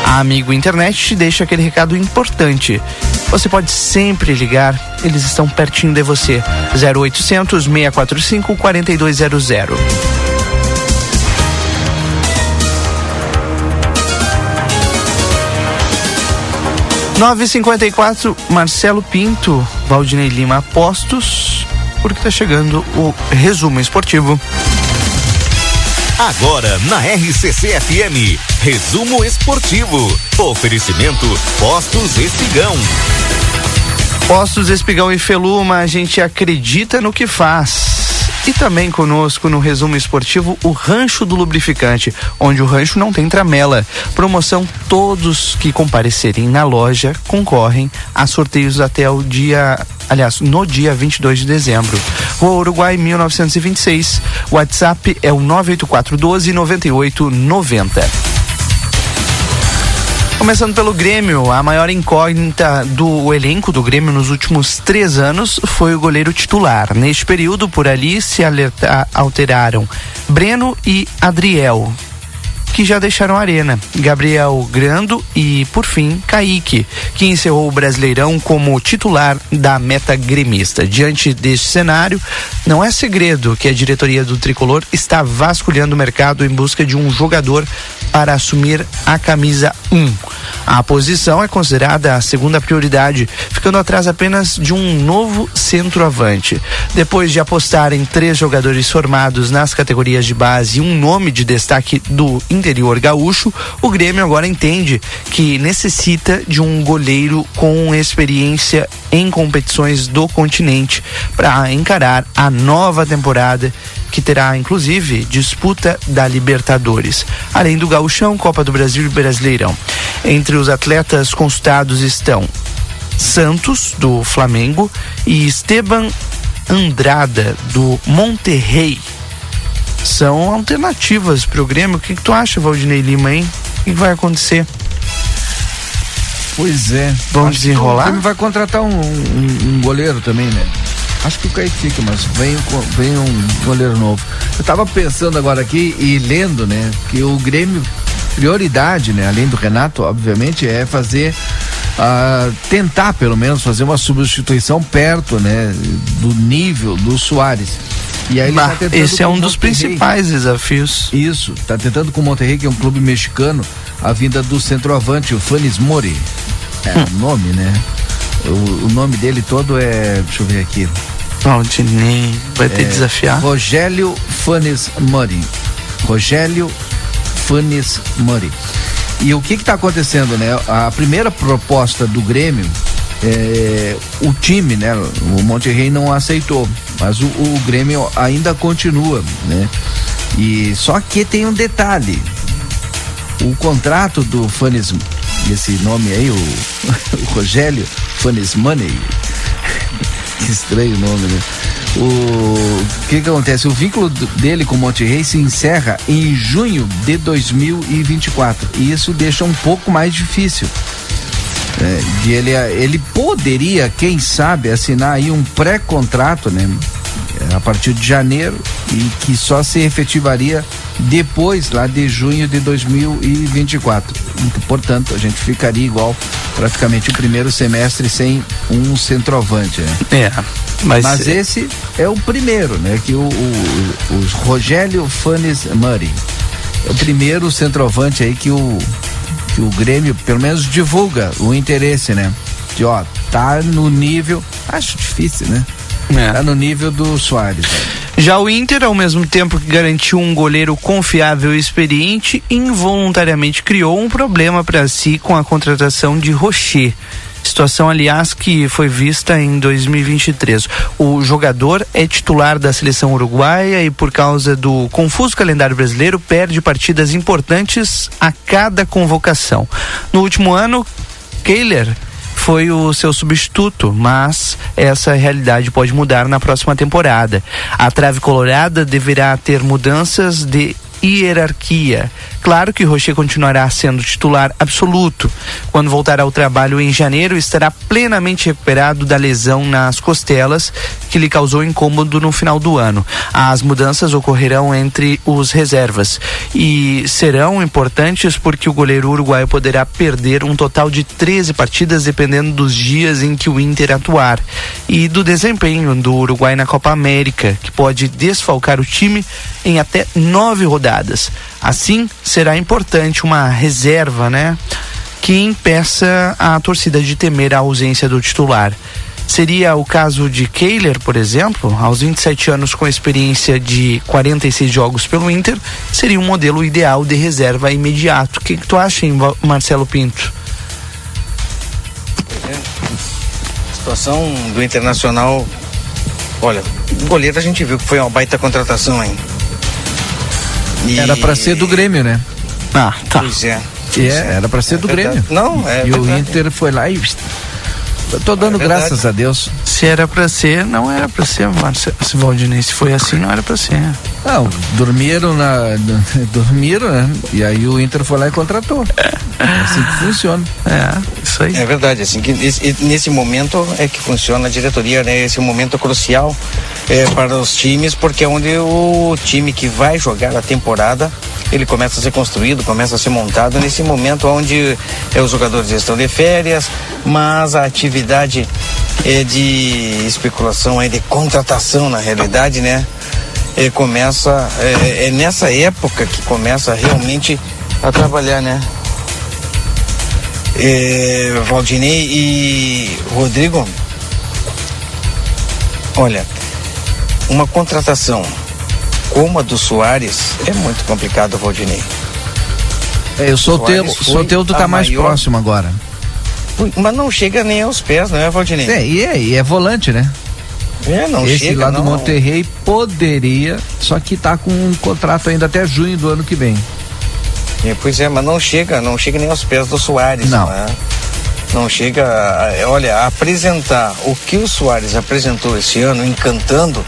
A Amigo Internet te deixa aquele recado importante. Você pode sempre ligar, eles estão pertinho de você. 0800 645 4200. Nove cinquenta e quatro, Marcelo Pinto, Valdinei Lima Apostos, porque está chegando o resumo esportivo. Agora na RCC FM, resumo esportivo. Oferecimento Postos Espigão. Postos Espigão e Feluma, a gente acredita no que faz. E também conosco no resumo esportivo o Rancho do Lubrificante, onde o rancho não tem tramela. Promoção: todos que comparecerem na loja concorrem a sorteios até o dia, aliás, no dia 22 de dezembro. Rua Uruguai 1926. WhatsApp é o 98412 9890. Começando pelo Grêmio, a maior incógnita do elenco do Grêmio nos últimos três anos foi o goleiro titular. Neste período, por ali se alteraram Breno e Adriel, que já deixaram a arena. Gabriel Grando e, por fim, Kaique, que encerrou o Brasileirão como titular da meta gremista. Diante deste cenário, não é segredo que a diretoria do Tricolor está vasculhando o mercado em busca de um jogador para assumir a camisa 1. A posição é considerada a segunda prioridade, ficando atrás apenas de um novo centroavante. Depois de apostar em três jogadores formados nas categorias de base e um nome de destaque do interior gaúcho, o Grêmio agora entende que necessita de um goleiro com experiência em competições do continente para encarar a nova temporada que terá inclusive disputa da Libertadores, além do Gauchão, Copa do Brasil e Brasileirão. Entre os atletas consultados estão Santos, do Flamengo, e Esteban Andrada, do Monterrey. São alternativas para o Grêmio. O que, que tu acha, Valdinei Lima, hein? O que, que vai acontecer? Pois é. Vamos desenrolar? O Grêmio vai contratar um, um, um goleiro também, né? Acho que o Kaique fica, mas vem, vem um goleiro novo. Eu tava pensando agora aqui e lendo, né, que o Grêmio, prioridade, né, além do Renato, obviamente, é fazer. Uh, tentar pelo menos fazer uma substituição perto, né, do nível do Soares. E aí bah, tá esse é um dos principais desafios. Isso, tá tentando com o Monterrey, que é um clube mexicano, a vinda do centroavante, o Fanis Mori. É hum. o nome, né? O, o, nome dele todo é. Deixa eu ver aqui. Valdinei. Vai ter é, desafiar? Rogério Fanes Mori. Rogério Fanes Mori. E o que está acontecendo, né? A primeira proposta do Grêmio, é, o time, né? O Monterrey não aceitou, mas o, o Grêmio ainda continua, né? E só que tem um detalhe. O contrato do Fanes, esse nome aí, o, (laughs) o Rogério Fanes Money, (laughs) que estranho nome, né? O que, que acontece? O vínculo dele com o Monterrey se encerra em junho de 2024 e isso deixa um pouco mais difícil. É, de ele, ele poderia, quem sabe, assinar aí um pré-contrato, né? A partir de janeiro e que só se efetivaria depois lá de junho de 2024. E, portanto, a gente ficaria igual praticamente o primeiro semestre sem um centroavante. Né? É. Mas, mas esse é o primeiro, né? Que o, o, o Rogério Fanes Murray é o primeiro centroavante aí que o que o Grêmio pelo menos divulga o interesse, né? De ó, tá no nível, acho difícil, né? É. Tá no nível do Soares. Já o Inter, ao mesmo tempo que garantiu um goleiro confiável e experiente, involuntariamente criou um problema para si com a contratação de Rocher. Situação, aliás, que foi vista em 2023. O jogador é titular da seleção uruguaia e, por causa do confuso calendário brasileiro, perde partidas importantes a cada convocação. No último ano, Kehler foi o seu substituto, mas essa realidade pode mudar na próxima temporada. A trave colorada deverá ter mudanças de hierarquia. Claro que Rocher continuará sendo titular absoluto. Quando voltar ao trabalho em janeiro, estará plenamente recuperado da lesão nas costelas que lhe causou incômodo no final do ano. As mudanças ocorrerão entre os reservas e serão importantes porque o goleiro uruguaio poderá perder um total de 13 partidas dependendo dos dias em que o Inter atuar e do desempenho do Uruguai na Copa América, que pode desfalcar o time em até nove rodadas. Assim, será importante uma reserva, né? Que impeça a torcida de temer a ausência do titular. Seria o caso de Kehler, por exemplo, aos 27 anos com experiência de 46 jogos pelo Inter, seria um modelo ideal de reserva imediato. O que, que tu acha, hein, Marcelo Pinto? situação do Internacional, olha, o goleiro a gente viu que foi uma baita contratação, hein? E... Era para ser do Grêmio, né? Ah, tá. Pois é. É, era para ser é do Grêmio. Não, é. E verdade. o Inter foi lá e eu tô dando É verdade. graças a Deus. Se era pra ser, não era pra ser, Marcelo. Se Valdinei, se foi assim, não era pra ser. Não, dormiram na. (laughs) dormiram, né? E aí o Inter foi lá e contratou. É assim que funciona. É, isso aí. É verdade, assim, que esse- nesse momento é que funciona a diretoria, né? Esse é momento crucial é, para os times, porque é onde o time que vai jogar a temporada, ele começa a ser construído, começa a ser montado nesse momento onde é, os jogadores estão de férias, mas a atividade é de especulação, é de contratação na realidade, né? É, começa, é, é nessa época que começa realmente a trabalhar, né? é, Valdinei e Rodrigo, olha, uma contratação como a do Soares é muito complicado, Valdinei. É, o foi Soteudo tá mais maior- próximo agora. Mas não chega nem aos pés, não é, Valdinei? É, e é, e é volante, né? É, não Esse chega, lá do não. Monterrey poderia, só que tá com um contrato ainda até junho do ano que vem. É, pois é, mas não chega, não chega nem aos pés do Soares, Não. não, é? Não chega, a- olha, a apresentar o que o Soares apresentou esse ano, encantando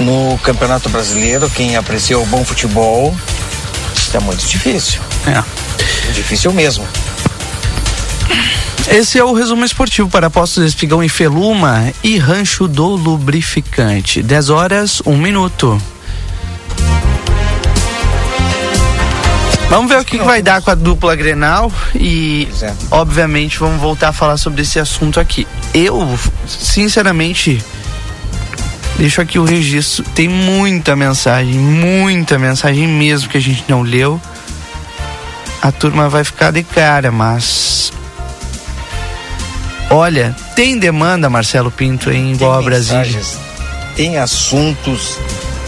no Campeonato Brasileiro, quem aprecia o bom futebol, é muito difícil. É. Difícil mesmo. Esse é o resumo esportivo para Postos Espigão em Feluma e Rancho do Lubrificante. 10 horas, 1 minuto. Vamos ver o que, que vai dar com a dupla Grenal e, obviamente, vamos voltar a falar sobre esse assunto aqui. Eu, sinceramente, deixo aqui o registro. Tem muita mensagem, muita mensagem mesmo que a gente não leu. A turma vai ficar de cara, mas Olha, tem demanda, Marcelo Pinto, em igual a Brasília. Tem assuntos,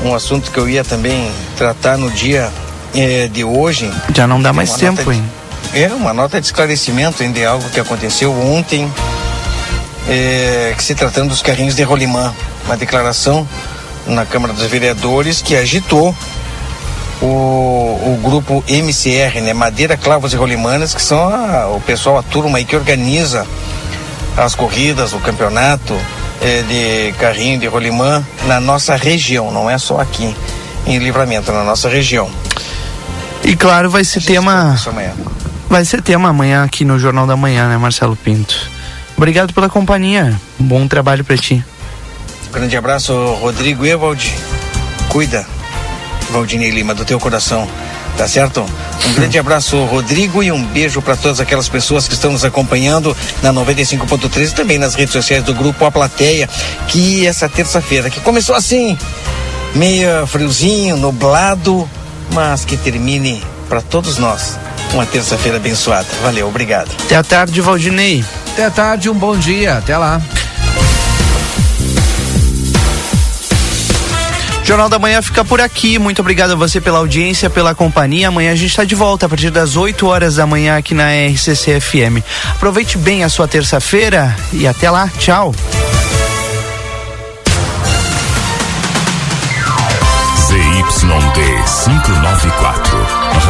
um assunto que eu ia também tratar no dia eh, de hoje. Já não dá mais tempo, de- hein? É, uma nota de esclarecimento ainda de algo que aconteceu ontem, eh, que se tratando dos carrinhos de rolimã. Uma declaração na Câmara dos Vereadores que agitou o, o grupo MCR, né? Madeira, Clavos e Rolimanas, que são a- o pessoal, a turma aí que organiza as corridas, o campeonato eh, de carrinho de rolimã na nossa região, não é só aqui em Livramento, na nossa região. E claro, vai ser tema. Vai ser tema amanhã aqui no Jornal da Manhã, né, Marcelo Pinto? Obrigado pela companhia. Bom trabalho pra ti. Grande abraço, Rodrigo Evald. Cuida, Valdinei Lima, do teu coração. Tá certo? Um grande abraço, Rodrigo, e um beijo para todas aquelas pessoas que estão nos acompanhando na 95.3 e também nas redes sociais do grupo A Plateia, que essa terça-feira, que começou assim, meio friozinho, nublado, mas que termine para todos nós uma terça-feira abençoada. Valeu, obrigado. Até a tarde, Valdinei. Até tarde, um bom dia. Até lá. Jornal da Manhã fica por aqui. Muito obrigado a você pela audiência, pela companhia. Amanhã a gente está de volta a partir das 8 horas da manhã aqui na RCC FM. Aproveite bem a sua terça-feira e até lá. Tchau. ZYD 594,